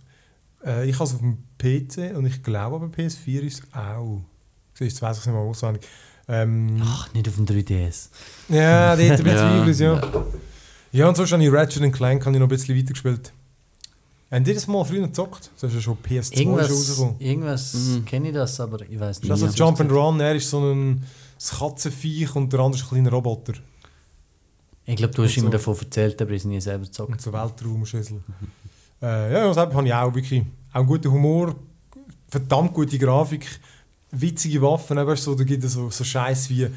Äh, ich habe es auf dem PC und ich glaube aber PS4 ist es auch. Du, weiß ich nicht mal auswendig. Ähm, Ach, nicht auf dem 3DS. ja, dort ein bisschen Ja, ja. ja. Ja, und sonst habe ich Ratchet Clank habe ich noch ein bisschen weitergespielt. Haben die das mal früher gezockt? Das ist ja schon PS2 schon Irgendwas, rausgekommen. irgendwas Mhm. kenne ich das, aber ich weiß Ist nicht. das so Ja. Jump and Run? Er ist so ein Katzenviech und der andere ist ein kleiner Roboter. Ich glaube, du hast Und immer so. davon erzählt, aber ich habe es nie selber gezockt. Und so Weltraumschüssel. Äh, ja, das habe ich auch wirklich auch einen guten Humor, verdammt gute Grafik, witzige Waffen. Eben, so, da gibt es so, so Scheiß wie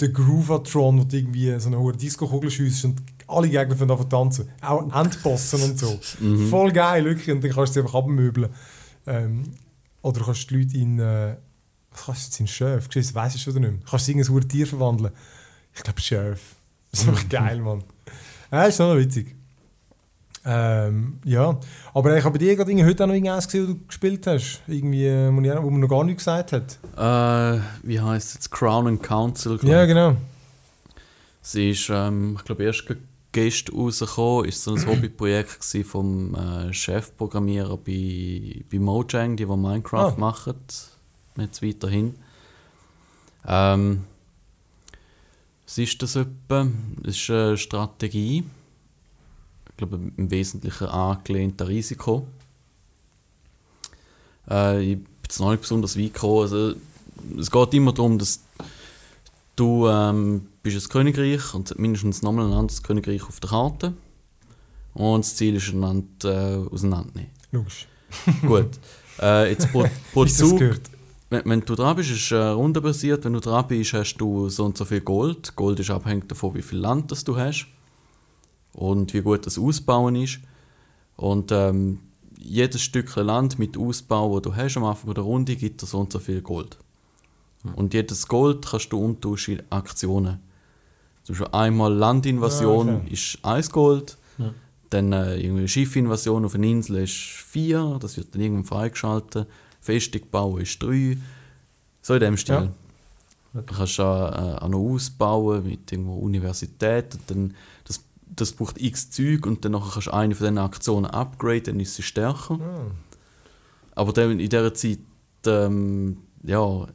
der Groovatron, wo du irgendwie so eine hohe Disco-Kugel schiessst und alle Gegner fangen an tanzen. Auch Endbossen und so. Mhm. Voll geil, wirklich. Und dann kannst du sie einfach abmöbeln. Ähm, oder du kannst die Leute in. Äh, was kannst du jetzt in Schöf? Das weiss ich schon nicht mehr. Kannst du sie in ein hohes Tier verwandeln? Ich glaube Schöf. Das ist einfach geil, Mann. Ja, ist schon noch witzig. Ähm, ja, aber ich habe bei dir gerade heute auch noch irgendwas gesehen, was du gespielt hast. Irgendwie, äh, wo wo man noch gar nichts gesagt hat. Äh, wie heißt es jetzt? Crown and Council. glaub Ja, genau. Sie ist, ähm, ich glaube, erst gestern rausgekommen. Ist so ein Hobbyprojekt vom äh, Chefprogrammierer bei, bei Mojang, die, die Minecraft Ah. machen. Jetzt weiterhin. Ähm, was ist das etwa? Es ist eine Strategie. Ich glaube, im Wesentlichen angelehnt an Risiko. Äh, ich bin jetzt noch nicht besonders weit gekommen. Also, es geht immer darum, dass du ähm, bist ein Königreich und mindestens nochmal ein anderes Königreich auf der Karte. Und das Ziel ist, einander äh, auseinandernehmen. Logisch. Gut. Äh, jetzt pro, pro Zug, wenn, wenn du dran bist, ist äh, rundenbasiert. Wenn du dran bist, hast du so und so viel Gold. Gold ist abhängig davon, wie viel Land das du hast und wie gut das Ausbauen ist. Und ähm, jedes Stück Land mit Ausbau, das du hast am Anfang der Runde, gibt dir so und so viel Gold. Und jedes Gold kannst du umtauschen in Aktionen. Zum Beispiel einmal Landinvasion Ah, okay. ist 1 Gold, dann äh, irgendwie Schiffinvasion auf eine Insel ist 4, das wird dann irgendwann freigeschaltet. Festung bauen ist 3. So in dem Stil. Ja. Du kannst auch, äh, auch noch ausbauen mit irgendwo Universität und dann, das, das braucht x Zeug und dann kannst du eine von diesen Aktionen upgraden, dann ist sie stärker. Ah. Aber dann in dieser Zeit, ähm, ja,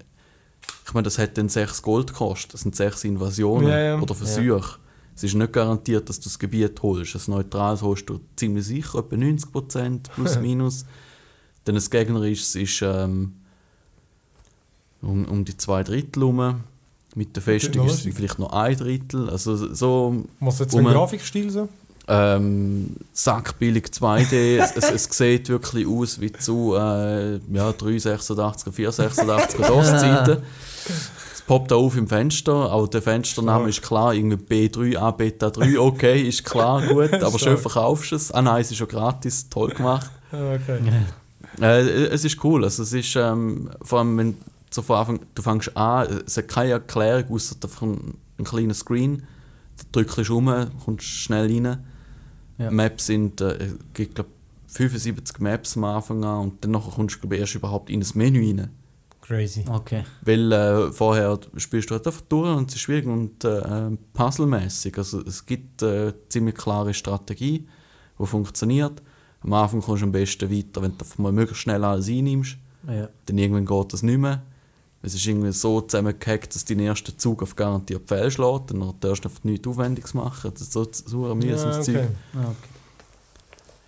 ich meine, das hat dann 6 Gold gekostet, das sind 6 Invasionen Ja, ja. oder Versuche. Es ist nicht garantiert, dass du das Gebiet holst. Ein neutrales holst du ziemlich sicher, etwa 90% plus minus. Dann das Gegner ist, ist ähm, um, um die zwei Drittel herum. Mit der Festung ist es vielleicht noch ein Drittel. Also so Was jetzt ein Um- Grafikstil so? ähm, sackbillig 2D. es, es, es sieht wirklich aus wie zu äh, ja, 386er, 486er DOS-Zeiten. Es poppt auf im Fenster, aber der Fenstername ist klar, irgendwie B3, A, Beta 3, okay, ist klar, gut, aber schön verkaufst du es. Ah nein, es ist schon gratis, toll gemacht. Ah, okay. Äh, es ist cool, also es ist ähm, vor allem, wenn so von Anfang, du fängst an, es hat keine Erklärung, außer einfach ein, ein kleiner Screen, du drückst um, kommst schnell rein. Ja. Maps sind, äh, es gibt glaub, 75 Maps am Anfang an und dann nachher kommst du glaub, erst überhaupt in das Menü rein. Crazy. Okay. Weil äh, vorher spielst du halt einfach durch und es ist schwierig und äh, puzzlemäßig. Also es gibt äh, ziemlich klare Strategie, die funktioniert. Am Anfang kommst du am besten weiter, wenn du einfach mal möglichst schnell alles einnimmst. Ja. Dann irgendwann geht das nicht mehr. Es ist irgendwie so zusammengehackt, dass dein erster Zug auf garantiert fehlschlägt. Dann darfst du einfach nichts Aufwendiges machen. Das ist so, so ein Ja, mühsames okay. Zeug. Ah,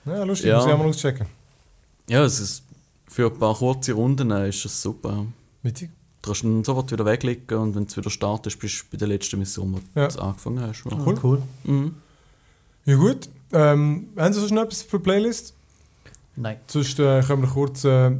okay. ja, lustig, Ja. muss ich auch mal auschecken. Ja, es ist, für ein paar kurze Runden ist das super. Witzig. Du kannst ihn sofort wieder weglegen und wenn du wieder startest, bist du bei der letzten Mission, wo Ja. du angefangen hast. Ja. Cool. Cool. Mhm. Ja gut. Ähm, haben Sie sonst noch etwas für die Playlist? Nein. Sonst äh, können wir kurz... Äh,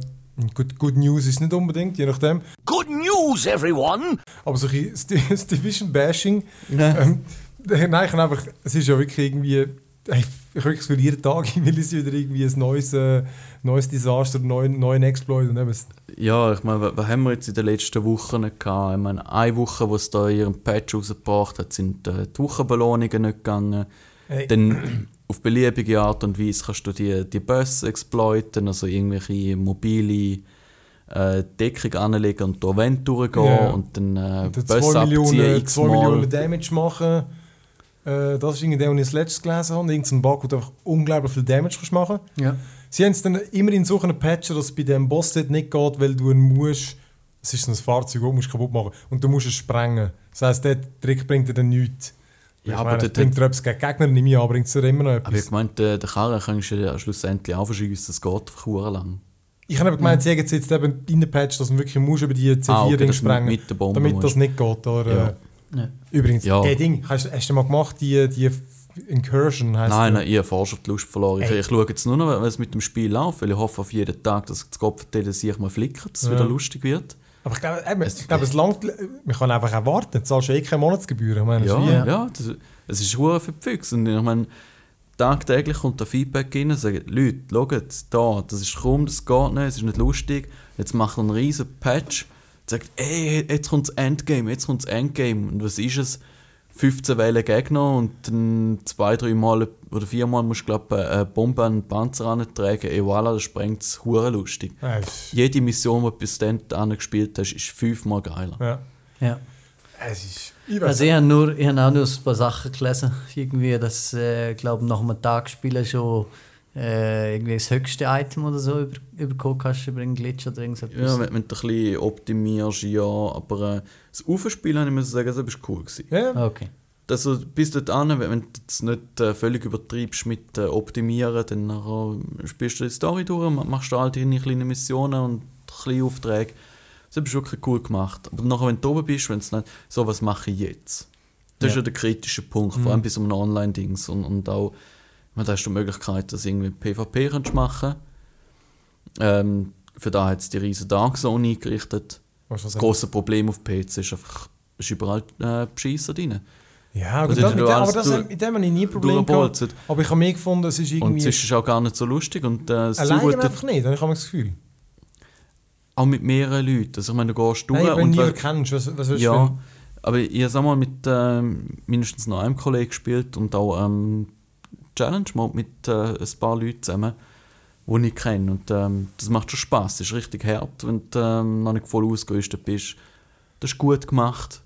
good, good News ist nicht unbedingt, je nachdem. Good news, everyone! Aber so ein bisschen das Division-Bashing... Ähm, nein, ich kann einfach... Es ist ja wirklich irgendwie... Ich wirklich für jeden Tag will es wieder irgendwie ein neues, äh, neues Desaster, einen neuen, neuen Exploit und eben... Ja, ich meine, was was haben wir jetzt in den letzten Wochen nicht gehabt? Ich meine, eine Woche, wo es da ihren Patch rausgebracht hat, sind äh, die Wochenbelohnungen nicht gegangen. Hey, Dann auf beliebige Art und Weise kannst du die, die Bus exploiten, also irgendwelche mobile äh, Deckung anlegen und durch Wände durchgehen Ja. und dann äh, Und dann Bus 2 abziehen Millionen, 2 x-mal. Millionen Damage machen. Äh, das ist irgendwie der, den ich das letztes gelesen habe. Irgendein Bug, wo du einfach unglaublich viel Damage kannst machen Ja. Sie haben es dann immer in so einem Patcher, dass es bei dem Boss nicht geht, weil du ihn musst. Es ist ein Fahrzeug, das du musst kaputt machen und du musst es sprengen. Das heisst, der Trick bringt dir dann nichts. Ja, ich aber meine, das bringt dir etwas gegen Gegner nicht mehr, aber bringt es immer noch Aber ich etwas. gemeint, den, den Karren kannst du ja schlussendlich auch verschiessen, es geht verdammt lang. Ich habe eben gemeint, sie haben jetzt eben in den Patch, dass du wirklich musst über die C4 Ah, okay, sprengen mit Bombe damit musst. das nicht geht. Oder, Ja. äh. Übrigens, Ja. der Ding, hast, hast du mal gemacht, die, die Incursion heisst Nein, nein, ich habe vorher schon die Lust verloren. Ich, ich schaue jetzt nur noch, wenn es mit dem Spiel läuft, weil ich hoffe auf jeden Tag, dass das Kopfteil sich mal flickert, dass es Ja. wieder lustig wird. Aber ich glaube, eben, ich glaube, es langt, man kann einfach auch warten. Du zahlst ja eh keine Monatsgebühren. Ich meine, Ja, das ja, Ja. das, es ist hure für die Füchse. Und ich meine, tagtäglich kommt da Feedback rein und sagt, Leute, schaut, da, das ist krumm, das geht nicht, es ist nicht lustig. Jetzt macht er einen riesen Patch und sagt, ey, jetzt kommt das Endgame, jetzt kommt das Endgame. Und was ist es? 15 Wellen Gegner und dann zwei, drei Mal oder viermal musst du, glaube eine Bombe an den Panzer antragen. Ey, voilà, das sprengt es hure lustig. Ja, Jede Mission, die du bis dann gespielt hast, ist fünfmal geiler. ja. Ja. Es ist, ich Also ich habe nur, ich habe auch nur ein paar Sachen gelesen, irgendwie, dass, äh, glaube nach einem Tag spielen schon äh, irgendwie das höchste Item oder so über, überkommen kannst über einen Glitch oder irgendetwas. Ja, wenn, wenn du ein bisschen optimierst, ja, aber äh, das Aufspielen, habe ich muss sagen, das war cool. Gewesen. ja. Okay. Also bis dorthin, wenn wenn du jetzt nicht äh, völlig übertreibst mit äh, Optimieren, dann nachher spielst du die Story durch, ma- machst du all deine kleinen Missionen und kleine Aufträge. Das ist wirklich cool gemacht. Aber nachher, wenn du oben bist, wenn es nicht so, was mache ich jetzt? Das ist Ja. ja der kritische Punkt, vor allem bei so einem Online-Dings. Und, und auch, meine, da hast du die Möglichkeit, dass du irgendwie PvP kannst machen Ähm, für da hat es die riesen Dark Zone eingerichtet. Was Das große Problem auf PC ist einfach, ist überall äh, Bescheisser drin. Ja, Also gut, das, du mit dem, aber das, durch- mit dem habe ich nie ein Problem gehabt. Aber ich habe mir gefunden, es ist Und irgendwie... es ist auch gar nicht so lustig. Und äh, alleine einfach nicht, habe ich das Gefühl. auch mit mehreren Leuten. Also ich meine, du gehst durch Nein, wenn du und niemanden we- kennst, was, was willst du ja, aber ich habe mal mit ähm, mindestens noch einem Kollegen gespielt und auch ähm, Challenge Mode mit äh, ein paar Leuten zusammen, die ich kenne. Und ähm, das macht schon Spaß. Das ist richtig hart, wenn du ähm, noch nicht voll ausgerüstet bist. Das ist gut gemacht.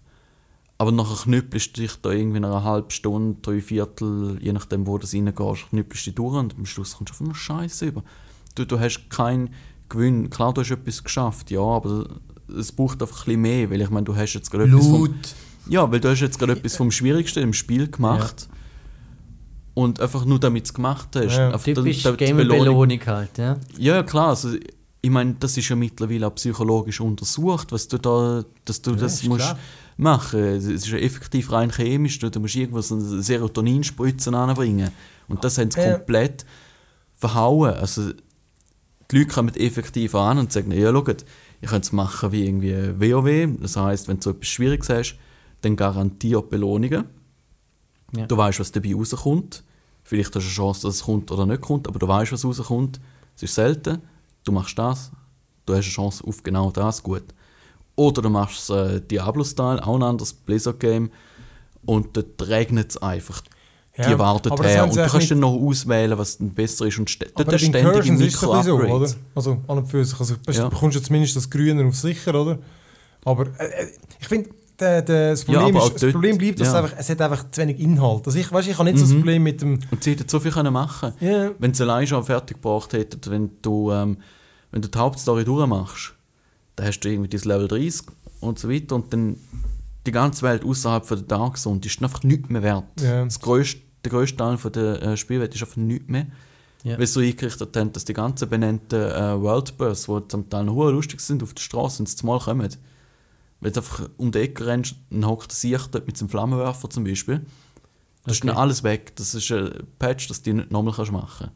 Aber nachher knüppelst du dich da irgendwie in einer halben Stunde, drei Viertel, je nachdem, wo du reingehst, knüppelst du durch und am Schluss kommst du auf eine Scheiße über. Du, du hast keinen Gewinn. Klar, du hast etwas geschafft, ja, aber es braucht einfach ein bisschen mehr, weil ich meine, du hast jetzt gerade etwas vom, ja, weil du hast jetzt gerade etwas vom Schwierigsten im Spiel gemacht und einfach nur damit es gemacht hast. Ja. Typisch da- da- die Belohnung- halt, ja. ja, klar. Also, ich meine, das ist ja mittlerweile auch psychologisch untersucht, was du da, dass du das ist musst klar. machen. Es ist ja effektiv rein chemisch. Du, du musst irgendwo so eine Serotoninspritzen anbringen. Und das haben sie Ja. komplett verhauen. Also, die Leute kommen effektiv an und sagen, ja, schaut, ich könnte es machen wie irgendwie WoW. Das heißt, wenn du so etwas Schwieriges hast, dann garantiert Belohnungen. Ja. Du weißt, was dabei rauskommt. Vielleicht hast du eine Chance, dass es kommt oder nicht kommt, aber du weißt, was rauskommt. Es ist selten. Du machst das, du hast eine Chance auf genau das, gut. Oder du machst äh, Diablo-Style, auch ein anderes Blizzard-Game, und dort regnet es einfach. Ja, die warten her. Und du kannst nicht- dann noch auswählen, was dann besser ist. Und ste Aber dort du ein bisschen so, oder? Also an und für sich. Also, Ja. Du bekommst ja zumindest das Grüne auf sicher, oder? Aber äh, äh, ich finde, der, der, das, Ja, Problem auch ist, das dort- Problem bleibt, dass ja. es, einfach, es hat einfach zu wenig Inhalt. Also ich, weißt, ich habe nicht so das Mhm. Problem mit dem... Und sie hätten so viel können machen Ja. Wenn sie allein schon fertig gebracht hätten, wenn du, ähm, wenn du die Hauptstory durchmachst, dann hast du irgendwie das Level 30 und so weiter und dann die ganze Welt außerhalb von der Dark Zone, die ist einfach nichts mehr wert. Ja. Das grösste, der grösste Teil von der äh, Spielwelt ist einfach nichts mehr. Ja. Weil sie so eingerichtet haben, dass die ganzen benannten äh, Worldbus, die zum Teil noch lustig sind auf der Straße, sie zumal kommen, wenn du einfach um die Ecke rennst, dann hockt der Sicht dort mit seinem Flammenwerfer zum Beispiel. Das ist Okay. dann alles weg. Das ist ein Patch, das du nicht nochmal kannst machen kannst.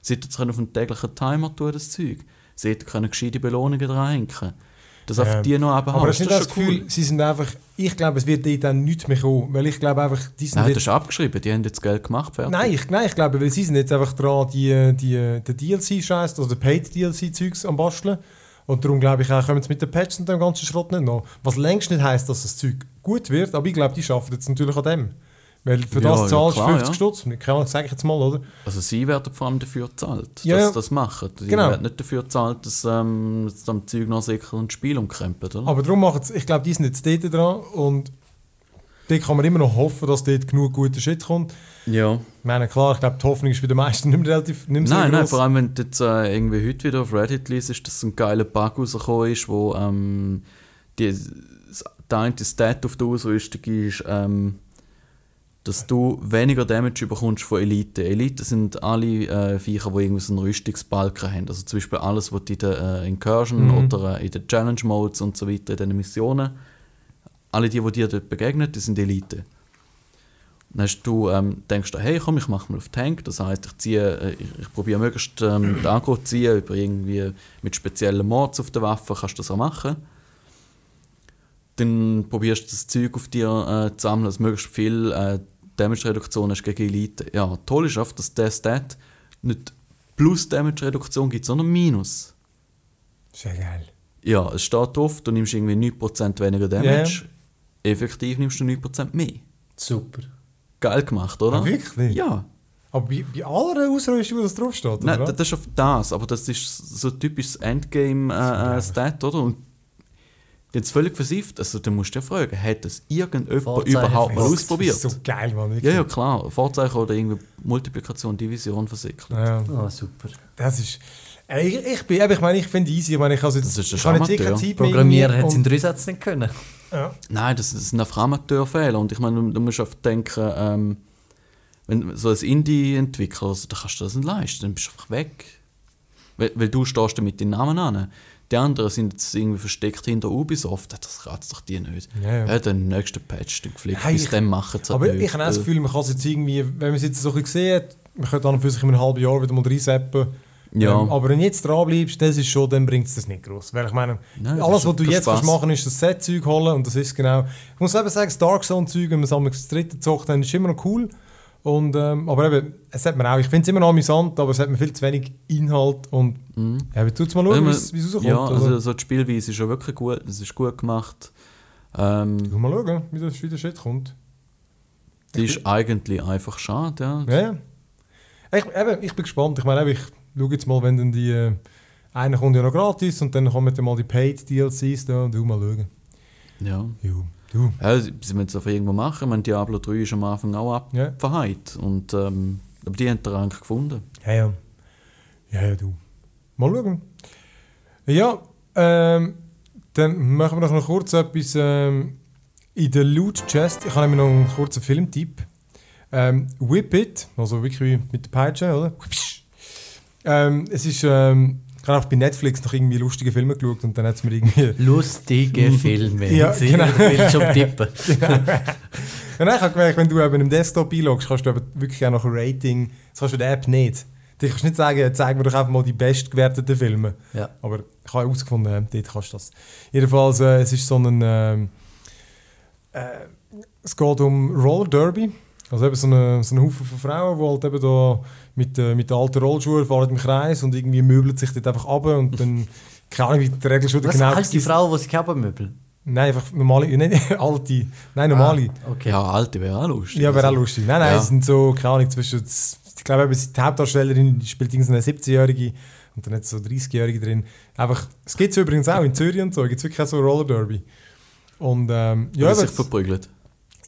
Sie hätten es können auf einen täglichen Timer tun, das Zeug. Sie hätten können gescheite Belohnungen dranhängen Dass einfach Ja. die noch eben Aber hast. das ist nicht das Gefühl, sie sind einfach... Ich glaube, es wird dort dann nichts mehr kommen. Weil ich glaube einfach, die sind Nein, jetzt das ist abgeschrieben. Die haben jetzt Geld gemacht. Fertig. Nein, ich, nein, ich glaube, weil sie sind jetzt einfach dran, die, die, den DLC-Scheiß, also den Paid-DLC-Zeugs am Basteln. Und darum glaube ich auch, kommen sie mit den Patches und dem ganzen Schrott nicht noch. Was längst nicht heisst, dass das Zeug gut wird, aber ich glaube, die arbeiten jetzt natürlich an dem. Weil für Ja, das ja, zahlst du klar, 50 ja. Stutz. Keine Ahnung, sage ich jetzt mal, oder? Also sie werden vor allem dafür gezahlt, Ja, dass ja. sie das machen. Sie Genau. werden nicht dafür gezahlt, dass ähm, dass am Zeug noch sicher ein Spiel umkrempelt, oder? Aber darum machen sie, ich glaube, die sind jetzt dort dran und dort kann man immer noch hoffen, dass dort genug guter Shit kommt. ja. Ich meine, klar, ich glaube, die Hoffnung ist bei den meisten nicht mehr relativ nicht mehr so Nein, nein, vor allem wenn du jetzt äh, irgendwie heute wieder auf Reddit liest, dass ein geiler Bug rausgekommen ist, wo ähm, die, der eine Stat auf der Ausrüstung ist, ähm, dass du weniger Damage bekommst von Elite. Elite sind alle äh, Viecher, die irgendwie so einen Rüstungsbalken haben. Also zum Beispiel alles, was du in der äh, Incursion Mhm. oder äh, in den Challenge Modes und so weiter, in den Missionen, alle die, die dir dort begegnen, die sind Elite. Dann hast du, ähm, denkst du, hey komm, ich mache mal auf Tank. Das heißt, ich ziehe, äh, ich, ich probiere möglichst ähm, den Aggro zu ziehen, über irgendwie mit speziellen Mods auf der Waffe kannst du das auch machen. Dann probierst du das Zeug auf dir äh, zu sammeln, dass möglichst viel äh, Damage-Reduktion hast gegen Elite. Ja, toll ist einfach, dass der Stat nicht plus Damage-Reduktion gibt, sondern minus. Sehr geil. Ja, es steht drauf, du nimmst irgendwie 9% weniger Damage. Effektiv nimmst du 9% mehr. Super. Geil gemacht, oder? Ah, wirklich? Ja. Aber bei, bei aller Ausrüstung, wo das draufsteht, Nein, oder? das das ist auf das, aber das ist so typisches Endgame-Stat, oder? Und jetzt völlig versifft. Also, du musst dich ja fragen, hat das irgendjemand überhaupt mal ausprobiert? Das ist so geil, Mann. Wirklich. Ja, ja, klar. Vorzeichen oder irgendwie Multiplikation, Division versickert. Ja, Oh, super. das ist... Äh, Ich, ich, bin, ich meine, ich finde easy. Ich meine, ich, also, Das ist ein Programmierer irgendwie hat es in drei Sätzen nicht können. Ja. Nein, das, das sind einfach Amateurfehler. Und ich meine, du, musst einfach denken, ähm, wenn so als Indie-Entwickler, also, da kannst du das nicht leisten, dann bist du einfach weg. Weil, weil du stehst mit deinem Namen an. Die anderen sind jetzt irgendwie versteckt hinter Ubisoft. Das kratzt doch die nicht. Ja, ja. Ja, den nächsten Patch, den Flick, Nein, bis ich- dann machen sie Aber halt ich habe auch das Gefühl, man kann es jetzt irgendwie, wenn man es jetzt so ein bisschen sieht, man könnte dann für sich in einem halben Jahr wieder mal reinseppen Ja. Ähm, aber wenn du jetzt dran bleibst, das ist schon, dann bringt es das nicht groß. Weil ich meine, Nein, alles, was du jetzt Spaß. kannst machen ist das Set-Zeug holen und das ist genau. Ich muss eben sagen, das Dark Zone-Zeug, wenn man es einmal das dritte zockt, dann ist immer noch cool. Und, ähm, aber eben, es hat man auch, ich finde es immer noch amüsant, aber es hat mir viel zu wenig Inhalt und ja, aber tut's mal schauen, wie es es rauskommt. Mhm. ja, also, also so die Spielweise ist ja wirklich gut, es ist gut gemacht. Ähm, tu mal schauen, wie das wie der Shit kommt. die ist eigentlich einfach schade, ja. Ja. Ich, eben, ich bin gespannt. Ich meine, ich schaue jetzt mal, wenn dann die. Äh, einer kommt ja noch gratis und dann kommen dann mal die Paid DLCs da und du mal schauen. ja. Jo, du. Ja, sie müssen es einfach irgendwo machen. Ich meine, Diablo 3 ist am Anfang auch Ja. abverheit. Und, ähm, aber die haben den Rang gefunden. Ja, ja. Ja, ja, du. Mal schauen. Ja, ähm, dann machen wir noch kurz etwas ähm, in der Loot Chest. Ich habe nämlich noch einen kurzen Filmtipp. Ähm, Whip It, also wirklich wie mit der Peitsche, oder? Ähm, es ist, ähm, ich habe auch bei Netflix noch irgendwie lustige Filme geschaut und dann hat es mir irgendwie Lustige Filme. Ja, Sie genau. schon tippen. Ja, nein, ich habe gemerkt, wenn du eben im Desktop einloggst, kannst du eben wirklich auch noch ein Rating, das kannst du in der App nicht. Du kannst nicht sagen, zeig mir doch einfach mal die bestgewerteten Filme. Ja. Aber ich habe herausgefunden, äh, dort kannst du das. Jedenfalls, äh, es ist so ein, ähm, äh, es geht um Roller Derby. Also eben so eine, so ein Haufen von Frauen, die halt eben da mit, äh, mit den alten Rollschuhen fahren im Kreis und irgendwie möbeln sich dort einfach ab und dann, keine Ahnung, wie die Regeln schon Was genau heißt die Frau, die sich abmöbeln? Nein, einfach normale, nicht alte, nein, normale. Ah, okay. Ja, alte wäre auch lustig. Ja, wäre auch Also, lustig. Nein, nein, Ja. es sind so, keine Ahnung, zwischen, ich glaube, eben, die Hauptdarstellerin die spielt irgendeine 17-Jährige und dann hat so 30-Jährige drin. Einfach, es gibt es übrigens auch in Zürich und so, gibt es wirklich auch so Roller Derby. Und ähm, ja, sich verprügelt.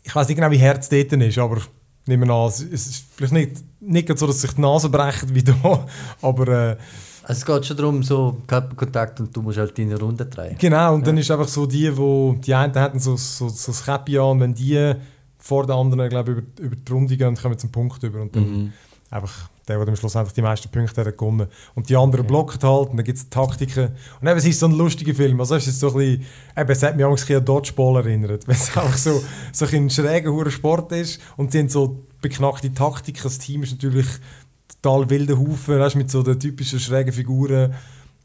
Ich weiß nicht genau, wie es dort ist, aber nehmen wir an, es ist vielleicht nicht, nicht so, dass sich die Nase brecht wie da, aber äh, Also es geht schon darum, so Körperkontakt und du musst halt deine Runde drehen. Genau, und dann ist einfach so die, wo die einen hatten so, so, so das Käppi an, und wenn die vor den anderen, glaube über, über die Runde gehen, kommen zum Punkt über und dann Mhm. einfach der, der am Schluss einfach die meisten Punkte hat, gewonnen. Und die anderen blocken halt und dann gibt es Taktiken. Und eben, es ist so ein lustiger Film. Also es ist so ein bisschen, eben, es hat mich manchmal an Dodgeball erinnert, weil es einfach so, so ein schräger hoher Sport ist und sie haben so beknackte Taktiken. Das Team ist natürlich total wilde Haufen, weißt, mit so den typischen schrägen Figuren.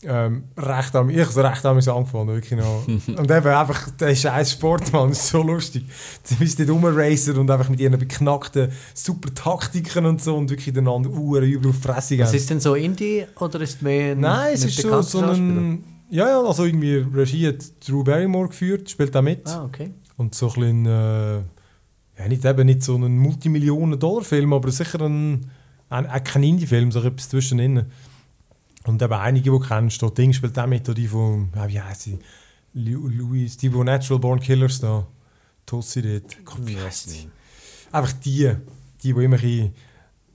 Ähm, recht am, ich habe es recht amüsant gefunden, wirklich noch. und eben einfach, der scheiß Sport, Mann, ist so lustig. Sie müssen dort rumracen und einfach mit ihren beknackten super Taktiken und so und wirklich den anderen Uhren übel auf Fresse gehen. Ist denn so Indie oder ist mehr ein Nein, es ist bekannter so ein... Ja, ja, also irgendwie Regie hat Drew Barrymore geführt, spielt auch mit. Ah, okay. Und so ein bisschen, äh, ja nicht eben nicht so ein Multimillionen-Dollar-Film, aber sicher ein, ein kein Indie-Film, so etwas zwischendrin. Und eben einige, die kennst, da Ding spielt auch mit, die von, ja, wie heisst sie? Louis, die von Natural Born Killers da. Tossi dort. Gott, wie heisst sie? Einfach die, die, die immer ein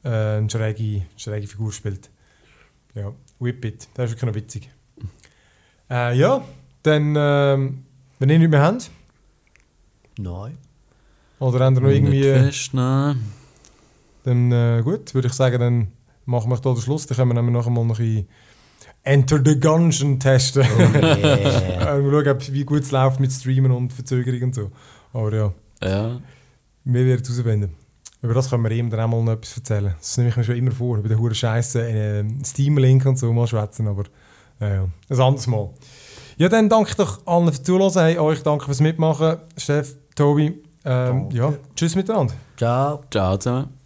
äh, eine schräge, schräge Figur spielt. Ja, Whip It, das ist wirklich noch witzig. Äh, ja, dann, ähm, wenn ihr nichts mehr habt, Nein. oder habt ihr noch irgendwie... Nicht fest, nein. Dann äh, gut, würde ich sagen, dann machen wir hier den Schluss. Dann können wir nämlich noch einmal noch ein Enter the Gungeon testen. Oh yeah. äh, mal schauen, wie gut es läuft mit Streamen und Verzögerung und so. Aber ja, Ja. wir werden es herausfinden. Über das können wir ihm dann auch mal noch etwas erzählen. Das nehme ich mir schon immer vor, über den huren Scheiße äh, Steam-Link und so mal schwätzen, aber äh, ja, ein anderes Mal. Ja, dann danke ich doch allen fürs Zuhören. Hey, euch danke fürs Mitmachen. Chef, Tobi. Ähm, ja, tschüss miteinander. Ciao. Ciao zusammen.